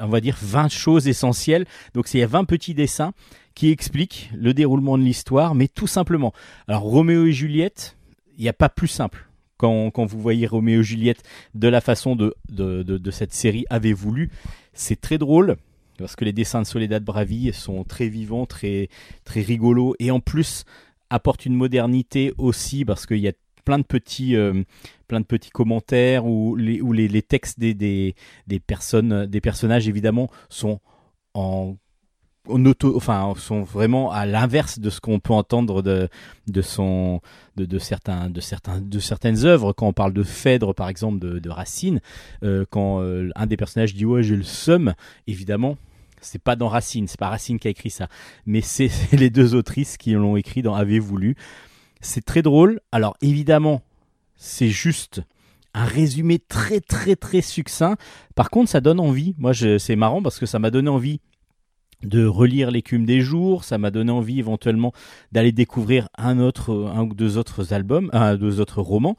on va dire, 20 choses essentielles. Donc, a 20 petits dessins qui expliquent le déroulement de l'histoire, mais tout simplement. Alors, Roméo et Juliette, il n'y a pas plus simple. Quand, quand, vous voyez Roméo et Juliette de la façon de, de, de, cette série avait voulu, c'est très drôle parce que les dessins de Soledad Bravi sont très vivants, très, très rigolos et en plus apportent une modernité aussi parce qu'il y a plein de petits, euh, plein de petits commentaires où les, où les, textes des, des, des, personnes, des personnages évidemment sont en auto, enfin, sont vraiment à l'inverse de ce qu'on peut entendre de, de son, de, de, certains, de certains, de certaines œuvres. Quand on parle de Phèdre, par exemple, de, Racine, euh, quand euh, un des personnages dit ouais j'ai le seum, évidemment, c'est pas dans Racine, c'est pas Racine qui a écrit ça, mais c'est les deux autrices qui l'ont écrit dans Avez-vous lu? C'est très drôle. Alors évidemment, c'est juste un résumé très très très succinct. Par contre, ça donne envie. Moi, c'est marrant parce que ça m'a donné envie de relire l'écume des jours, ça m'a donné envie éventuellement d'aller découvrir un autre, un ou deux autres albums, un deux autres romans.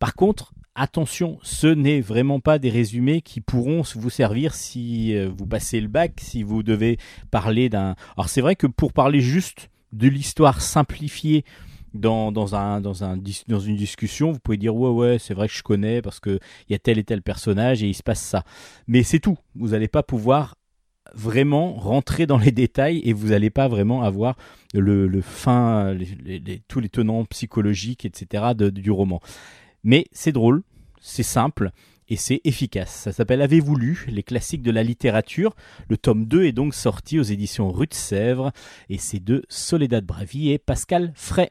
Par contre, attention, ce n'est vraiment pas des résumés qui pourront vous servir si euh, vous passez le bac, si vous devez parler d'un. Alors c'est vrai que pour parler juste de l'histoire simplifiée dans, dans, un, dans, un, dans une discussion, vous pouvez dire ouais ouais c'est vrai que je connais parce qu'il y a tel et tel personnage et il se passe ça. Mais c'est tout. Vous n'allez pas pouvoir vraiment rentrer dans les détails et vous n'allez pas vraiment avoir le, fin, tous les tenants psychologiques, etc. du roman. Mais c'est drôle, c'est simple et c'est efficace. Ça s'appelle Avez-vous lu les classiques de la littérature? Le tome 2 est donc sorti aux éditions Rue de Sèvres et c'est de Soledad Bravi et Pascal Fray.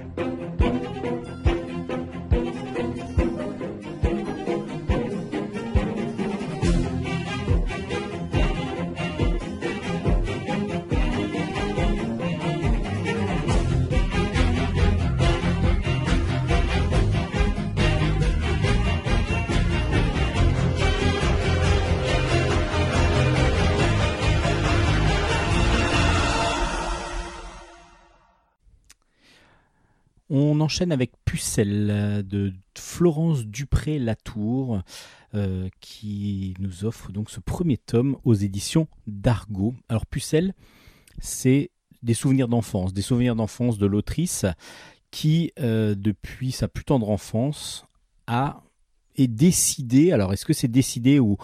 On enchaîne avec Pucelle de Florence Dupré-Latour euh, qui nous offre donc ce premier tome aux éditions d'Argo. Alors Pucelle, c'est des souvenirs d'enfance, des souvenirs d'enfance de l'autrice qui, euh, depuis sa plus tendre enfance, a est décidé. Alors est-ce que c'est décidé ou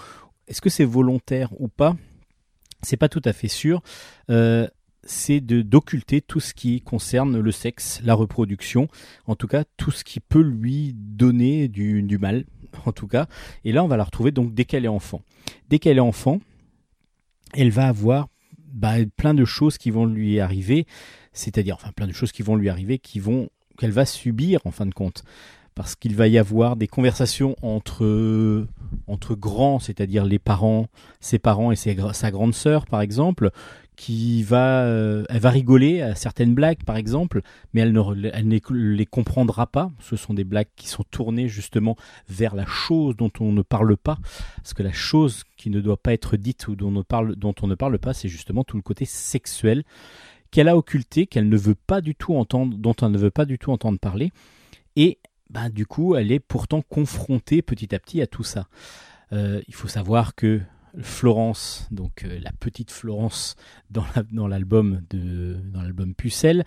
est-ce que c'est volontaire ou pas? C'est pas tout à fait sûr. Euh, c'est d'occulter tout ce qui concerne le sexe, la reproduction, en tout cas tout ce qui peut lui donner du, mal, en tout cas. Et là, on va la retrouver donc dès qu'elle est enfant. Dès qu'elle est enfant, elle va avoir bah, plein de choses qui vont lui arriver, c'est-à-dire enfin plein de choses qui vont lui arriver, qui vont qu'elle va subir en fin de compte parce qu'il va y avoir des conversations entre entre grands, c'est-à-dire les parents, ses parents et sa grande sœur par exemple, qui va, euh, elle va rigoler à certaines blagues, par exemple, mais elle ne, elle les comprendra pas. Ce sont des blagues qui sont tournées justement vers la chose dont on ne parle pas, parce que la chose qui ne doit pas être dite ou dont on ne parle, dont on ne parle pas, c'est justement tout le côté sexuel qu'elle a occulté, qu'elle ne veut pas du tout entendre, dont elle ne veut pas du tout entendre parler, et ben, du coup, elle est pourtant confrontée petit à petit à tout ça. Euh, il faut savoir que Florence, donc euh, la petite Florence dans l'album de dans l'album Pucelle,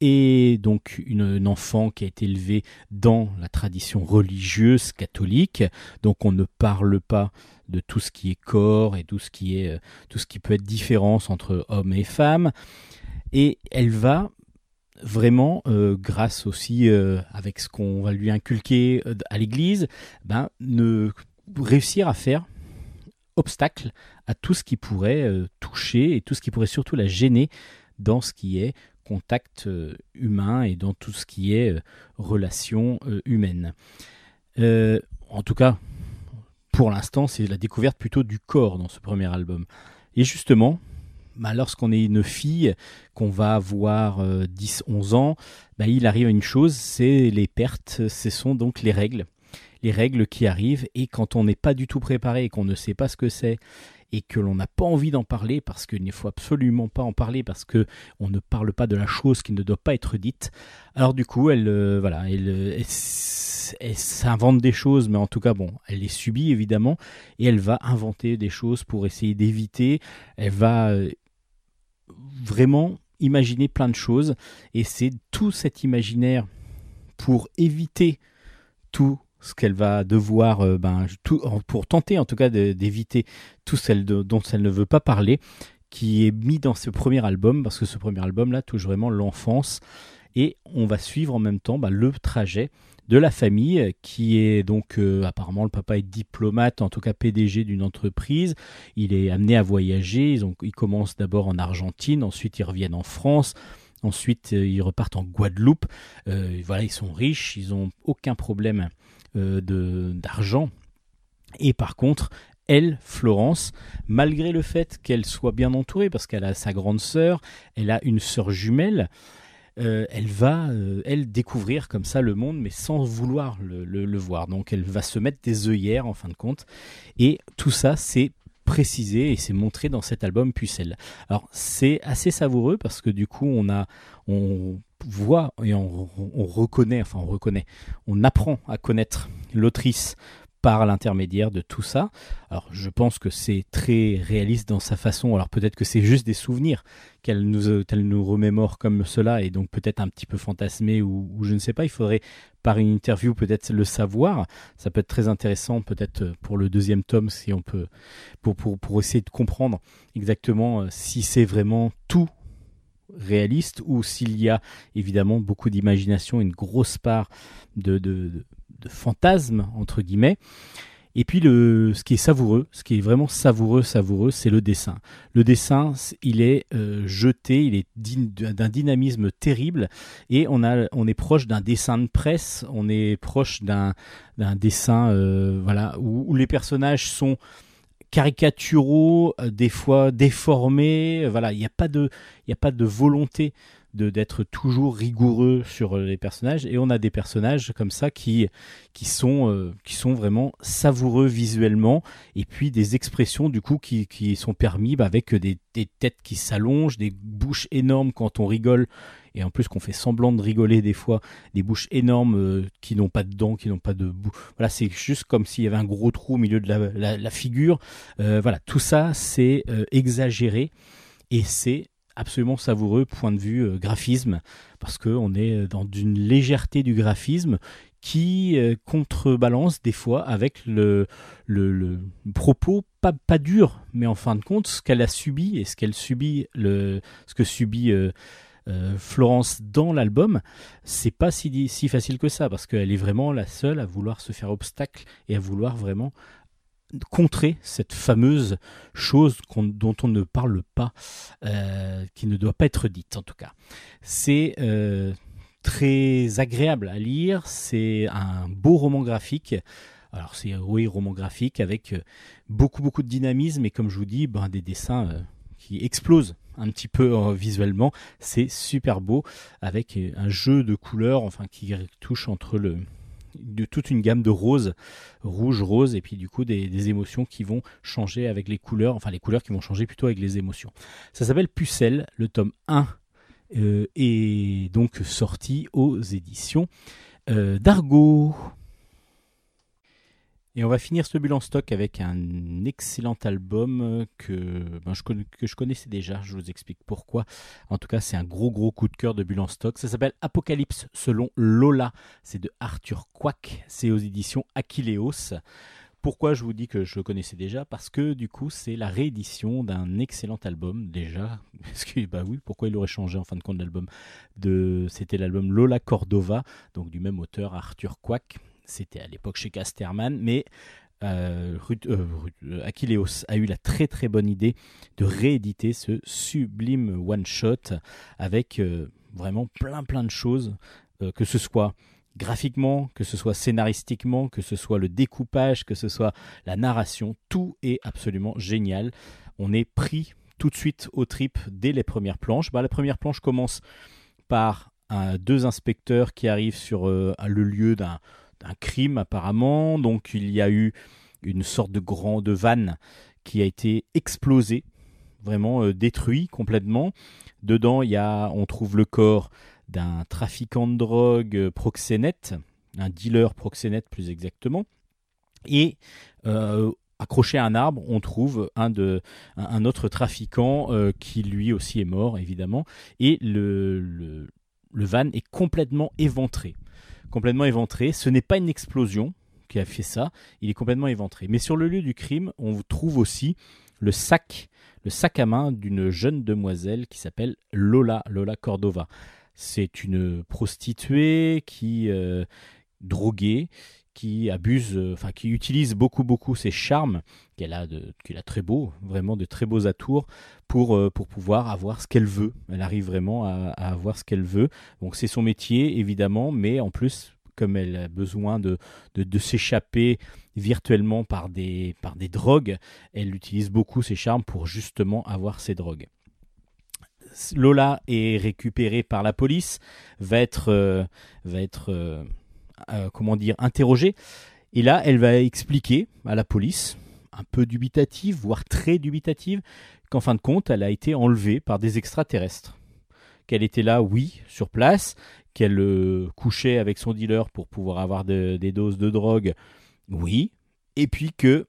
et donc une, enfant qui a été élevée dans la tradition religieuse catholique. Donc on ne parle pas de tout ce qui est corps et tout ce qui est euh, tout ce qui peut être différence entre hommes et femmes. Et elle va vraiment, euh, grâce aussi avec ce qu'on va lui inculquer à l'Église, ben, ne réussir à faire obstacle à tout ce qui pourrait euh, toucher et tout ce qui pourrait surtout la gêner dans ce qui est contact euh, humain et dans tout ce qui est euh, relation humaine. en tout cas, pour l'instant, c'est la découverte plutôt du corps dans ce premier album. Et justement, bah, lorsqu'on est une fille, qu'on va avoir 10-11 ans, bah, il arrive une chose, c'est les pertes, ce sont donc les règles les règles qui arrivent et quand on n'est pas du tout préparé et qu'on ne sait pas ce que c'est et que l'on n'a pas envie d'en parler parce qu'il ne faut absolument pas en parler parce que on ne parle pas de la chose qui ne doit pas être dite. Alors du coup, elle euh, voilà, elle, s'invente des choses, mais en tout cas bon, elle les subit évidemment et elle va inventer des choses pour essayer d'éviter. Elle va euh, vraiment imaginer plein de choses et c'est tout cet imaginaire pour éviter tout ce qu'elle va devoir, euh, ben, pour tenter en tout cas d'éviter tout ce dont elle ne veut pas parler, qui est mis dans ce premier album, parce que ce premier album-là touche vraiment l'enfance, et on va suivre en même temps ben, le trajet de la famille, qui est donc euh, apparemment le papa est diplomate, en tout cas PDG d'une entreprise. Il est amené à voyager. Ils, ont, ils commencent d'abord en Argentine, ensuite ils reviennent en France. Ensuite, euh, ils repartent en Guadeloupe. voilà, ils sont riches, ils n'ont aucun problème d'argent. Et par contre, elle, Florence, malgré le fait qu'elle soit bien entourée, parce qu'elle a sa grande sœur, elle a une sœur jumelle, euh, elle va, euh, elle, découvrir comme ça le monde, mais sans vouloir le, le, voir. Donc elle va se mettre des œillères, en fin de compte. Et tout ça, c'est précisé et c'est montré dans cet album Pucelle. Alors c'est assez savoureux parce que du coup on a on voit et on, reconnaît, enfin on reconnaît, on apprend à connaître l'autrice par l'intermédiaire de tout ça. Alors je pense que c'est très réaliste dans sa façon, alors peut-être que c'est juste des souvenirs qu'elle nous, euh, nous remémore comme cela, et donc peut-être un petit peu fantasmé, ou, je ne sais pas, il faudrait par une interview peut-être le savoir, ça peut être très intéressant peut-être euh, pour le deuxième tome, si on peut, pour, pour, pour essayer de comprendre exactement euh, si c'est vraiment tout réaliste ou s'il y a évidemment beaucoup d'imagination, une grosse part de, de, fantasme entre guillemets. Et puis le, ce qui est savoureux, ce qui est vraiment savoureux, savoureux, c'est le dessin. Le dessin, il est euh, jeté, il est d'un dynamisme terrible, et on a, on est proche d'un dessin de presse, on est proche d'un dessin, euh, voilà, où, les personnages sont caricaturaux, euh, des fois déformés. Euh, voilà, il n'y a pas de, il a pas de volonté de d'être toujours rigoureux sur euh, les personnages et on a des personnages comme ça qui qui sont qui sont vraiment savoureux visuellement et puis des expressions du coup qui, qui sont permis bah, avec des, des, têtes qui s'allongent des bouches énormes quand on rigole et en plus qu'on fait semblant de rigoler des fois, des bouches énormes euh, qui n'ont pas de dents, qui n'ont pas de boue. Voilà, c'est juste comme s'il y avait un gros trou au milieu de la, figure. Euh, voilà, tout ça c'est euh, exagéré et c'est absolument savoureux point de vue graphisme parce qu'on est dans une légèreté du graphisme qui contrebalance des fois avec le, propos pas, dur mais en fin de compte ce qu'elle a subi et ce qu'elle subit ce que subit euh, Florence dans l'album, c'est pas si, si facile que ça parce qu'elle est vraiment la seule à vouloir se faire obstacle et à vouloir vraiment contrer cette fameuse chose dont on ne parle pas, euh, qui ne doit pas être dite en tout cas. C'est euh, très agréable à lire, c'est un beau roman graphique. Alors c'est oui roman graphique avec beaucoup beaucoup de dynamisme et comme je vous dis, ben, des dessins qui explosent un petit peu euh, visuellement. C'est super beau avec euh, un jeu de couleurs, enfin qui touche entre le de toute une gamme de roses, rouge, rose, et puis du coup des, émotions qui vont changer avec les couleurs, enfin les couleurs qui vont changer plutôt avec les émotions. Ça s'appelle Pucelle, le tome 1 euh, est donc sorti aux éditions d'Argo. Et on va finir ce en stock avec un excellent album que, ben, je, que je connaissais déjà, je vous explique pourquoi. En tout cas, c'est un gros gros coup de cœur de en stock. Ça s'appelle Apocalypse selon Lola. C'est de Arthur Quack. C'est aux éditions Aquileos. Pourquoi je vous dis que je le connaissais déjà? Parce que du coup, c'est la réédition d'un excellent album déjà. Parce que bah oui, pourquoi il aurait changé en fin de compte l'album de C'était l'album Lola Cordova, donc du même auteur Arthur Quack. C'était à l'époque chez Casterman, mais euh, euh, Achilleos a eu la très très bonne idée de rééditer ce sublime one-shot avec euh, vraiment plein plein de choses, que ce soit graphiquement, que ce soit scénaristiquement, que ce soit le découpage, que ce soit la narration, tout est absolument génial. On est pris tout de suite au trip dès les premières planches. Bah, la première planche commence par deux inspecteurs qui arrivent sur euh, le lieu d'un crime apparemment. Donc il y a eu une sorte de grande vanne qui a été explosée, vraiment euh, détruit complètement. Dedans, il y a, on trouve le corps d'un trafiquant de drogue euh, proxénète, un dealer proxénète plus exactement. Et euh, accroché à un arbre, on trouve un, de, un, autre trafiquant qui lui aussi est mort, évidemment. Et le, le, le van est complètement éventré. Complètement éventré. Ce n'est pas une explosion, qui a fait ça, il est complètement éventré. Mais sur le lieu du crime, on trouve aussi le sac, le sac à main d'une jeune demoiselle qui s'appelle Lola, Lola Cordova. C'est une prostituée qui euh, droguée, qui abuse, euh, enfin qui utilise beaucoup beaucoup ses charmes qu'elle a, qu'elle a très beau, vraiment de très beaux atours pour euh, pour pouvoir avoir ce qu'elle veut. Elle arrive vraiment à, avoir ce qu'elle veut. Donc c'est son métier évidemment, mais en plus comme elle a besoin de, de, s'échapper virtuellement par des, par des drogues, elle utilise beaucoup ses charmes pour justement avoir ces drogues. Lola est récupérée par la police, va être, euh, va être comment dire, interrogée. Et là, elle va expliquer à la police, un peu dubitative, voire très dubitative, qu'en fin de compte, elle a été enlevée par des extraterrestres. Qu'elle était là, oui, sur place, qu'elle euh, couchait avec son dealer pour pouvoir avoir des doses de drogue, oui. Et puis que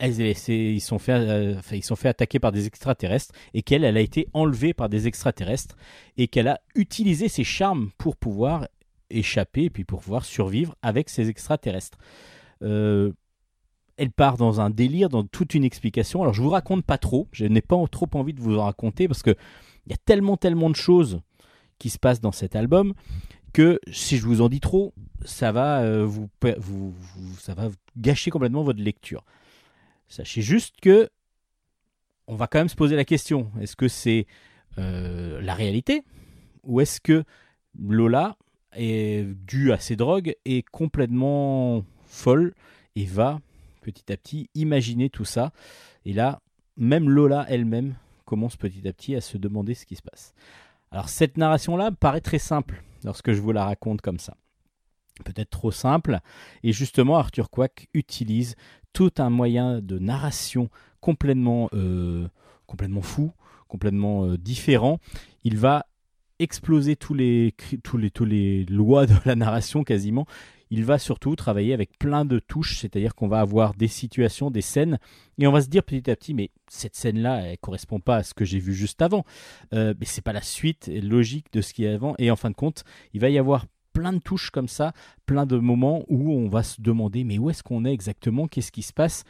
ils sont fait, euh, ils sont fait attaquer par des extraterrestres et qu'elle, elle a été enlevée par des extraterrestres et qu'elle a utilisé ses charmes pour pouvoir échapper et puis pour pouvoir survivre avec ces extraterrestres. Euh, elle part dans un délire, dans toute une explication. Alors je vous raconte pas trop, je n'ai pas trop envie de vous en raconter parce que il y a tellement tellement de choses qui se passe dans cet album que si je vous en dis trop, ça va, euh, vous, vous, ça va gâcher complètement votre lecture. Sachez juste que on va quand même se poser la question est-ce que c'est euh, la réalité ou est-ce que Lola est due à ses drogues est complètement folle et va petit à petit imaginer tout ça et là même Lola elle-même commence petit à petit à se demander ce qui se passe. Alors cette narration-là paraît très simple lorsque je vous la raconte comme ça. Peut-être trop simple. Et justement, Arthur Quack utilise tout un moyen de narration complètement, euh, complètement fou, complètement euh, différent. Il va exploser tous les, tous les, tous les lois de la narration quasiment. Il va surtout travailler avec plein de touches, c'est-à-dire qu'on va avoir des situations, des scènes, et on va se dire petit à petit, mais cette scène-là, elle correspond pas à ce que j'ai vu juste avant, euh, mais c'est pas la suite logique de ce qu'il y a avant, et en fin de compte, il va y avoir plein de touches comme ça, plein de moments où on va se demander, mais où est-ce qu'on est exactement, qu'est-ce qui se passe?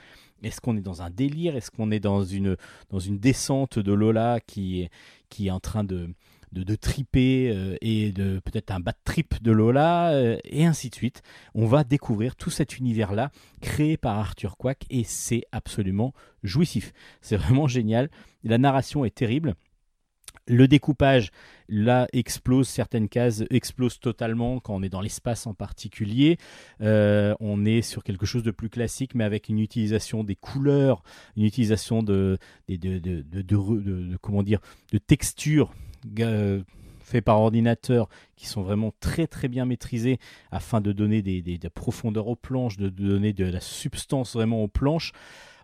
Est-ce qu'on est dans un délire? Est-ce qu'on est dans une, dans une descente de Lola qui, qui est en train de, de, de triper euh, et de peut-être un bad trip de Lola euh, et ainsi de suite. On va découvrir tout cet univers-là créé par Arthur Quack et c'est absolument jouissif. C'est vraiment génial. La narration est terrible. Le découpage, là, explose, certaines cases explosent totalement quand on est dans l'espace en particulier. Euh, on est sur quelque chose de plus classique, mais avec une utilisation des couleurs, une utilisation de, de, de, de comment dire, de textures faits par ordinateur qui sont vraiment très très bien maîtrisés afin de donner des, des, profondeurs aux planches, de, donner de la substance vraiment aux planches.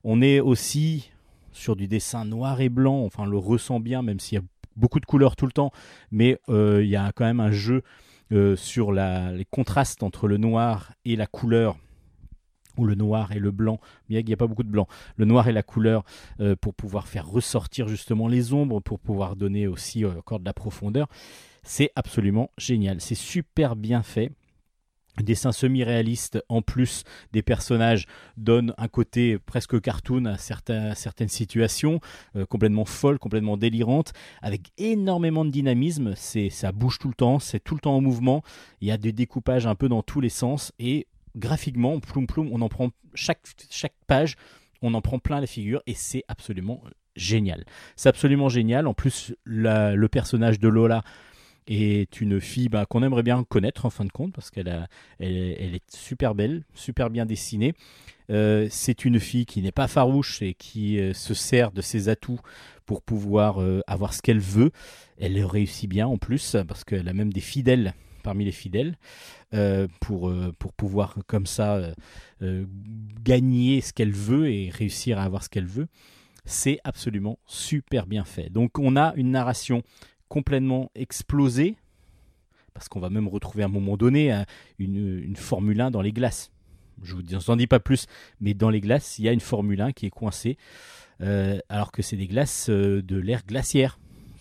On est aussi sur du dessin noir et blanc, enfin on le ressent bien même s'il y a beaucoup de couleurs tout le temps, mais euh, il y a quand même un jeu euh, sur les contrastes entre le noir et la couleur ou le noir et le blanc, bien qu'il n'y a pas beaucoup de blanc, le noir et la couleur euh, pour pouvoir faire ressortir justement les ombres, pour pouvoir donner aussi euh, encore de la profondeur. C'est absolument génial, c'est super bien fait. Dessin semi-réaliste en plus des personnages donne un côté presque cartoon à, certaines situations, euh, complètement folles, complètement délirantes, avec énormément de dynamisme. C'est, ça bouge tout le temps, c'est tout le temps en mouvement. Il y a des découpages un peu dans tous les sens et graphiquement, ploum ploum, on en prend chaque, chaque page, on en prend plein la figure et c'est absolument génial. C'est absolument génial. En plus, le personnage de Lola est une fille bah, qu'on aimerait bien connaître en fin de compte parce qu'elle elle, elle, est super belle, super bien dessinée. Euh, c'est une fille qui n'est pas farouche et qui euh, se sert de ses atouts pour pouvoir euh, avoir ce qu'elle veut. Elle réussit bien en plus parce qu'elle a même des fidèles parmi les fidèles pour, pour pouvoir comme ça gagner ce qu'elle veut et réussir à avoir ce qu'elle veut. C'est absolument super bien fait. Donc on a une narration complètement explosée, parce qu'on va même retrouver à un moment donné une, une Formule 1 dans les glaces. Je vous en dis pas plus, mais dans les glaces, il y a une Formule 1 qui est coincée, euh, alors que c'est des glaces euh, de l'ère glaciaire.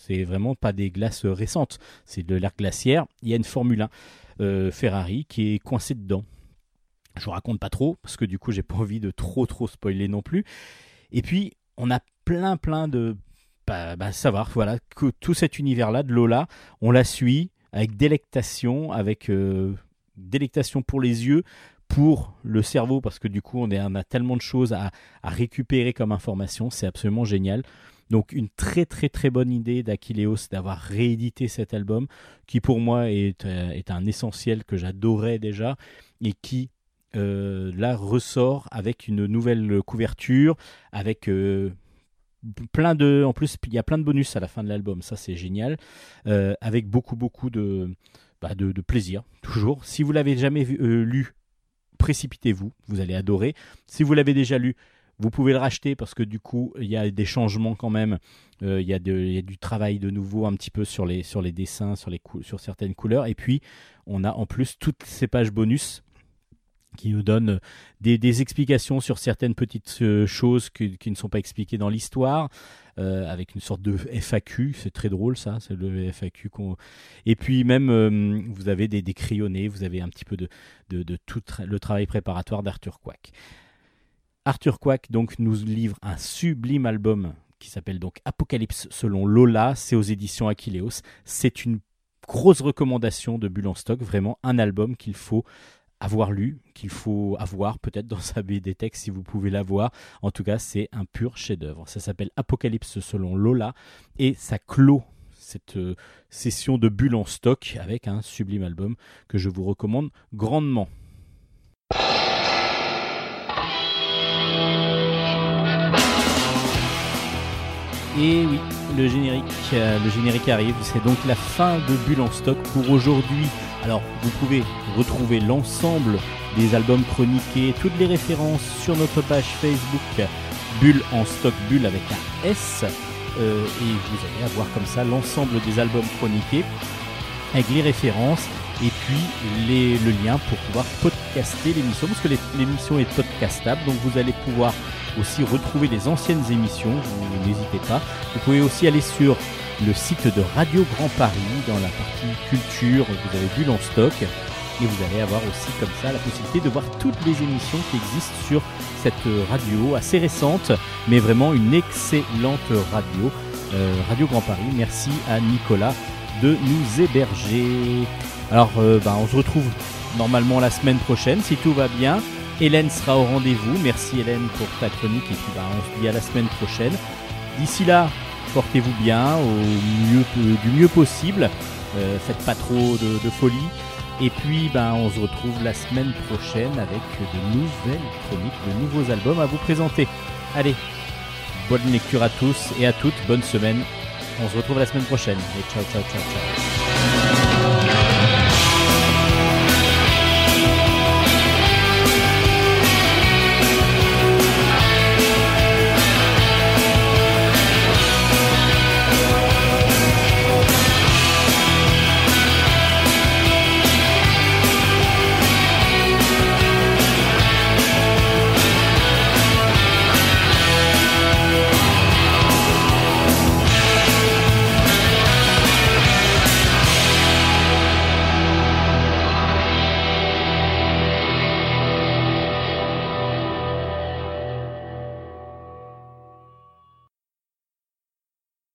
C'est vraiment pas des glaces récentes, c'est de l'ère glaciaire. Il y a une Formule 1 euh, Ferrari qui est coincée dedans. Je vous raconte pas trop, parce que du coup, j'ai pas envie de trop trop spoiler non plus. Et puis, on a plein plein de bah, bah, savoir voilà que tout cet univers là de Lola on la suit avec délectation avec délectation pour les yeux pour le cerveau, parce que du coup, on, a tellement de choses à, récupérer comme information, c'est absolument génial. Donc une très très très bonne idée d'Aquileos d'avoir réédité cet album, qui pour moi est, euh, un essentiel que j'adorais déjà, et qui euh, là ressort avec une nouvelle couverture, avec... Euh, plein de en plus il y a plein de bonus à la fin de l'album ça c'est génial avec beaucoup beaucoup de, bah, de, plaisir toujours si vous l'avez jamais lu précipitez-vous, vous allez adorer. Si vous l'avez déjà lu, vous pouvez le racheter parce que du coup, il y a des changements quand même. Euh, il, y a du travail de nouveau un petit peu sur les, dessins, sur, certaines couleurs. Et puis, on a en plus toutes ces pages bonus qui nous donnent des, explications sur certaines petites euh, choses qui ne sont pas expliquées dans l'histoire. Euh, avec une sorte de FAQ. C'est très drôle ça, c'est le FAQ qu'on. Et puis même, vous avez des, crayonnés, vous avez un petit peu de, tout le travail préparatoire d'Arthur Quack. Arthur Quack donc nous livre un sublime album qui s'appelle donc Apocalypse selon Lola. C'est aux éditions Aquileos. C'est une grosse recommandation de Bulle stock, vraiment un album qu'il faut avoir lu, qu'il faut avoir peut-être dans sa texte si vous pouvez l'avoir. En tout cas, c'est un pur chef-d'œuvre. Ça s'appelle Apocalypse selon Lola et ça clôt cette euh, session de bulles en stock avec un sublime album que je vous recommande grandement. Et oui, le générique, euh, le générique arrive. C'est donc la fin de Bulle en stock pour aujourd'hui. Alors, vous pouvez retrouver l'ensemble des albums chroniqués, toutes les références sur notre page Facebook Bulle en stock, Bulle avec un S. Euh, et vous allez avoir comme ça l'ensemble des albums chroniqués avec les références et puis le lien pour pouvoir podcaster l'émission parce que l'émission est podcastable donc vous allez pouvoir aussi retrouver les anciennes émissions, vous n'hésitez pas. Vous pouvez aussi aller sur le site de Radio Grand Paris dans la partie culture, vous avez Bulle en stock et vous allez avoir aussi comme ça la possibilité de voir toutes les émissions qui existent sur cette radio assez récente mais vraiment une excellente radio euh, Radio Grand Paris merci à Nicolas de nous héberger alors euh, bah, on se retrouve normalement la semaine prochaine si tout va bien Hélène sera au rendez-vous merci Hélène pour ta chronique et puis bah, on se dit à la semaine prochaine d'ici là portez-vous bien au mieux, du mieux possible. Euh, faites pas trop de, folie. Et puis, ben, on se retrouve la semaine prochaine avec de nouvelles chroniques, de nouveaux albums à vous présenter. Allez, bonne lecture à tous et à toutes, bonne semaine. On se retrouve la semaine prochaine. Et ciao, ciao, ciao, ciao.